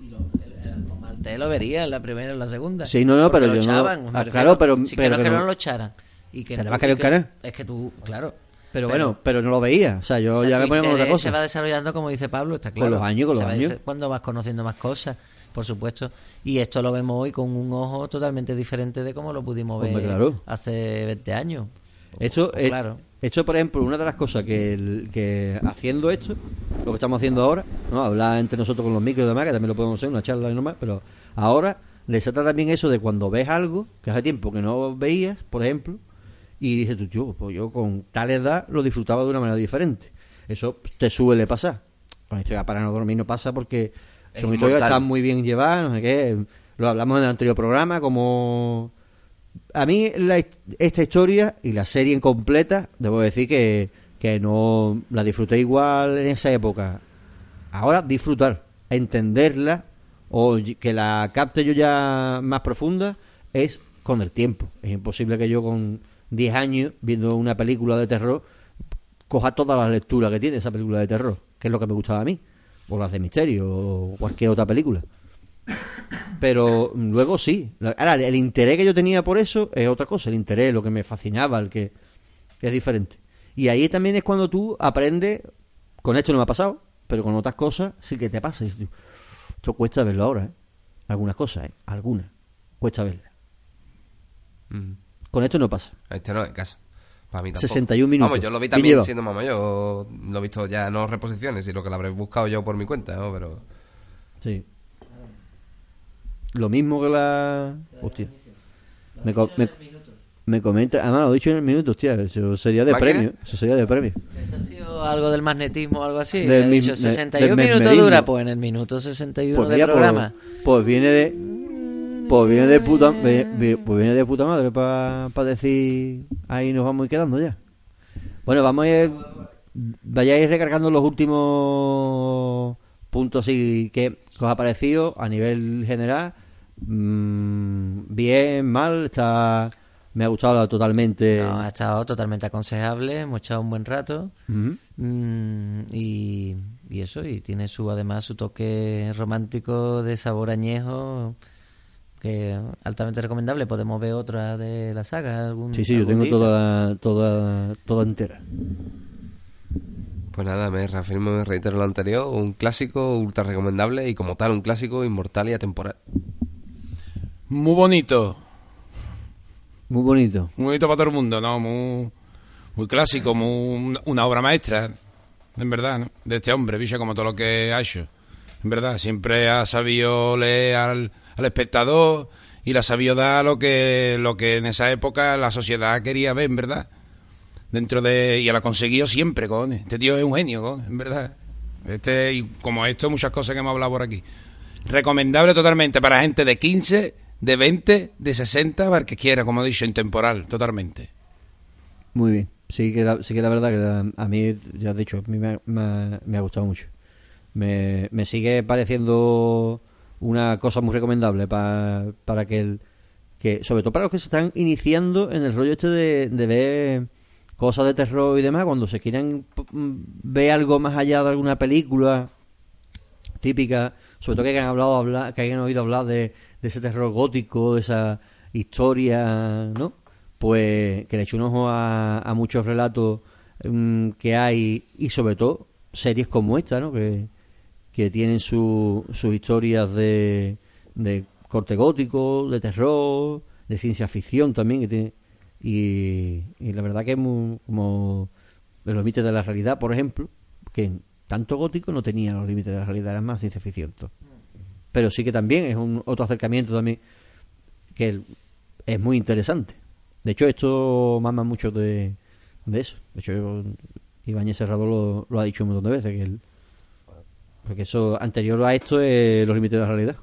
Y lo- el- el- con Martel lo vería en la primera en la segunda. Sí, no, no, pero lo yo no- echaban, me Ah, claro, pero- Sí, pero que no que es que no- no lo echaran. Y que ¿Te le tú- va a caer que- canal? Es que tú, claro. Pero, bueno, pero no lo veía. O sea, yo o sea, ya me ponía con otra interés Se va cosa. desarrollando, como dice Pablo, está Con claro. los años, con los años. Cuando vas conociendo más cosas, por supuesto. Y esto lo vemos hoy con un ojo totalmente diferente de cómo lo pudimos ver Hombre, claro. hace 20 años. Esto, claro. esto, por ejemplo, una de las cosas que, el- que haciendo esto, lo que estamos haciendo ahora, ¿no? hablar entre nosotros con los micros y demás, que también lo podemos hacer, una charla y nomás, pero ahora desata también eso de cuando ves algo que hace tiempo que no veías, por ejemplo, y dices tú, yo, pues yo con tal edad lo disfrutaba de una manera diferente. Eso te suele pasar. Con historia para no dormir no pasa porque Es son historias que están muy bien llevadas, no sé qué. Lo hablamos en el anterior programa, como a mí la esta historia y la serie en completa, debo decir que, que no la disfruté igual en esa época. Ahora disfrutar, entenderla o que la capte yo ya más profunda es con el tiempo. Es imposible que yo con 10 años viendo una película de terror coja toda la lectura que tiene esa película de terror, que es lo que me gustaba a mí, o las de misterio o cualquier otra película. Pero luego sí. Ahora, el interés que yo tenía por eso es otra cosa. El interés, lo que me fascinaba, el que es diferente. Y ahí también es cuando tú aprendes. Con esto no me ha pasado, pero con otras cosas sí que te pasa. Esto cuesta verlo ahora, ¿eh? Algunas cosas, ¿eh? Algunas. Cuesta verlas. Mm. Con esto no pasa. Este no es caso. Para mí tampoco. 61 minutos. Vamos, yo lo vi también siendo más mayor. Lo he visto ya no reposiciones, sino que lo habré buscado yo por mi cuenta, ¿no? Pero. Sí. Lo mismo que la. Hostia. Me, co- me, me comenta. Además, lo he dicho en el minuto, hostia. Eso sería de ¿Máquina? premio. Eso sería de premio. ¿Esto ha sido algo del magnetismo o algo así? Del He dicho, de- 61 del minutos dura, pues en el minuto 61 Pues del pues, programa. pues viene de. Pues viene de puta, ve- pues viene de puta madre para decir ahí nos vamos a ir quedando ya. Bueno, vamos a ir, vayáis recargando los últimos puntos así que, os ha parecido a nivel general. Mm, bien, mal, está me ha gustado totalmente. No, ha estado totalmente aconsejable, hemos echado un buen rato. Mm, y, y eso, y tiene su además su toque romántico de sabor añejo que altamente recomendable. Podemos ver otra de la saga. Algún, Sí, sí, yo tengo día. toda, toda, toda entera. Pues nada, me reafirmo y me reitero lo anterior. Un clásico ultra recomendable y como tal, un clásico inmortal y atemporal. Muy bonito. Muy bonito. Muy bonito para todo el mundo, ¿no? Muy, muy clásico, muy, una obra maestra, en verdad, ¿no? De este hombre, Villa, como todo lo que ha hecho. En verdad, siempre ha sabido leer al, al espectador y le ha sabido dar lo que, lo que en esa época la sociedad quería ver, en verdad. Dentro de... Y lo ha conseguido siempre, con Este tío es un genio, con en verdad. Este, y como esto, muchas cosas que hemos hablado por aquí. Recomendable totalmente para gente de 15, de 20, de 60, para el que quiera, como he dicho, intemporal, totalmente. Muy bien. sí que la, sí que la verdad que la- a mí, ya he dicho, a mí me, me me ha gustado mucho. Me, me sigue pareciendo una cosa muy recomendable pa- para que el, que sobre todo para los que se están iniciando en el rollo este de, de ver cosas de terror y demás cuando se quieran p- m- ver algo más allá de alguna película típica sobre todo que hayan hablado hablar, que hayan oído hablar de, de ese terror gótico de esa historia no pues que le eche un ojo a, a muchos relatos mm, que hay y sobre todo series como esta no que que tienen su- sus historias de, de corte gótico, de terror, de ciencia ficción también. Que tiene, y, la verdad que es muy, como los límites de la realidad, por ejemplo, que tanto gótico no tenía los límites de la realidad, era más ciencia ficción. Pero sí que también es un otro acercamiento también que es muy interesante. De hecho, esto mama mucho de, de eso. De hecho, Ibáñez Serrado lo, lo ha dicho un montón de veces, que porque eso anterior a esto es los límites de la realidad.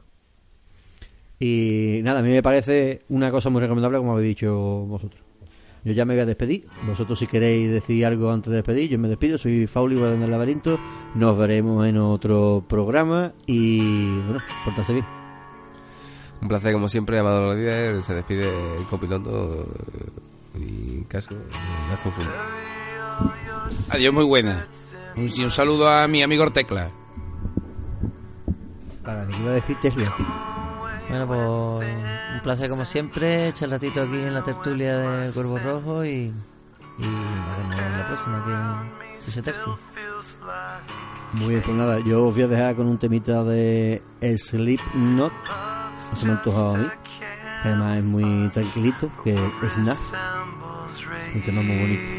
Y nada, a mí me parece una cosa muy recomendable como habéis dicho vosotros. Yo ya me voy a despedir. Vosotros si queréis decir algo antes de despedir, yo me despido. Soy Fauli Guardián del Laberinto. Nos veremos en otro programa y bueno, portarse bien. Un placer, como siempre, Amador Díaz. Se despide el copiloto y casco. Adiós, muy buena. Un, y un saludo a mi amigo Ortecla. Para mí iba a decir Tesla. Bueno, pues un placer como siempre, echar ratito aquí en la tertulia de Cuervo Rojo y, y nos vemos en la próxima que que se tercie. Muy bien, pues nada, yo os voy a dejar con un temita de Sleep Not. Se me ha antojado a mí. que Además es muy tranquilito, que es Snuff. Un tema muy bonito.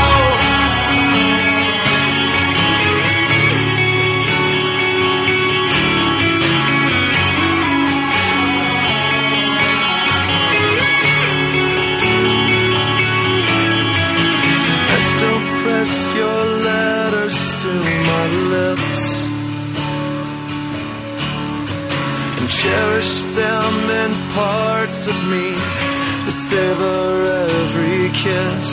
Press your letters to my lips. and cherish them in parts of me that savor every kiss.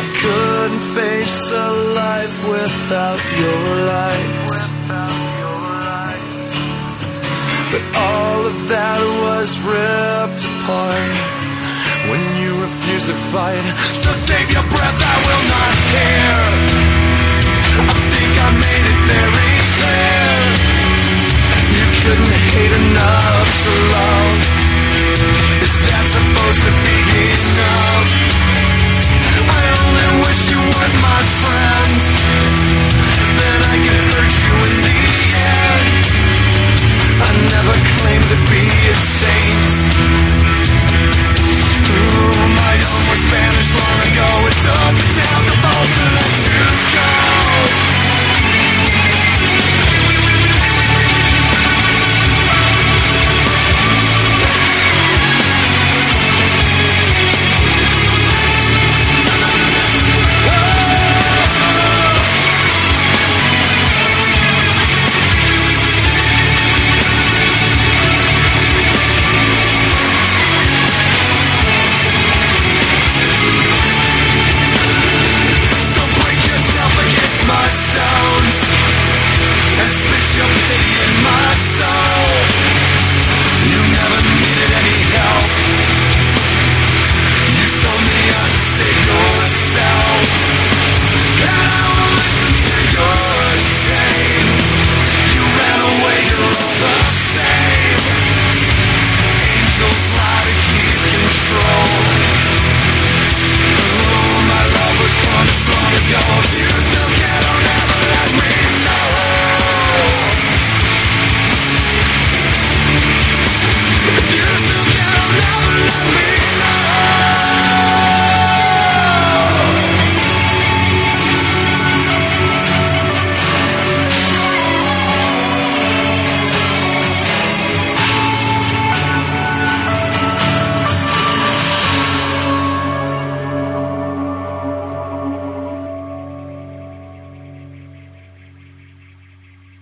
I couldn't face a life without your light. But all of that was ripped apart to fight. So save your breath, I will not hear I think I made it very clear. You couldn't hate enough to love. Is that supposed to be enough? I only wish you weren't my friend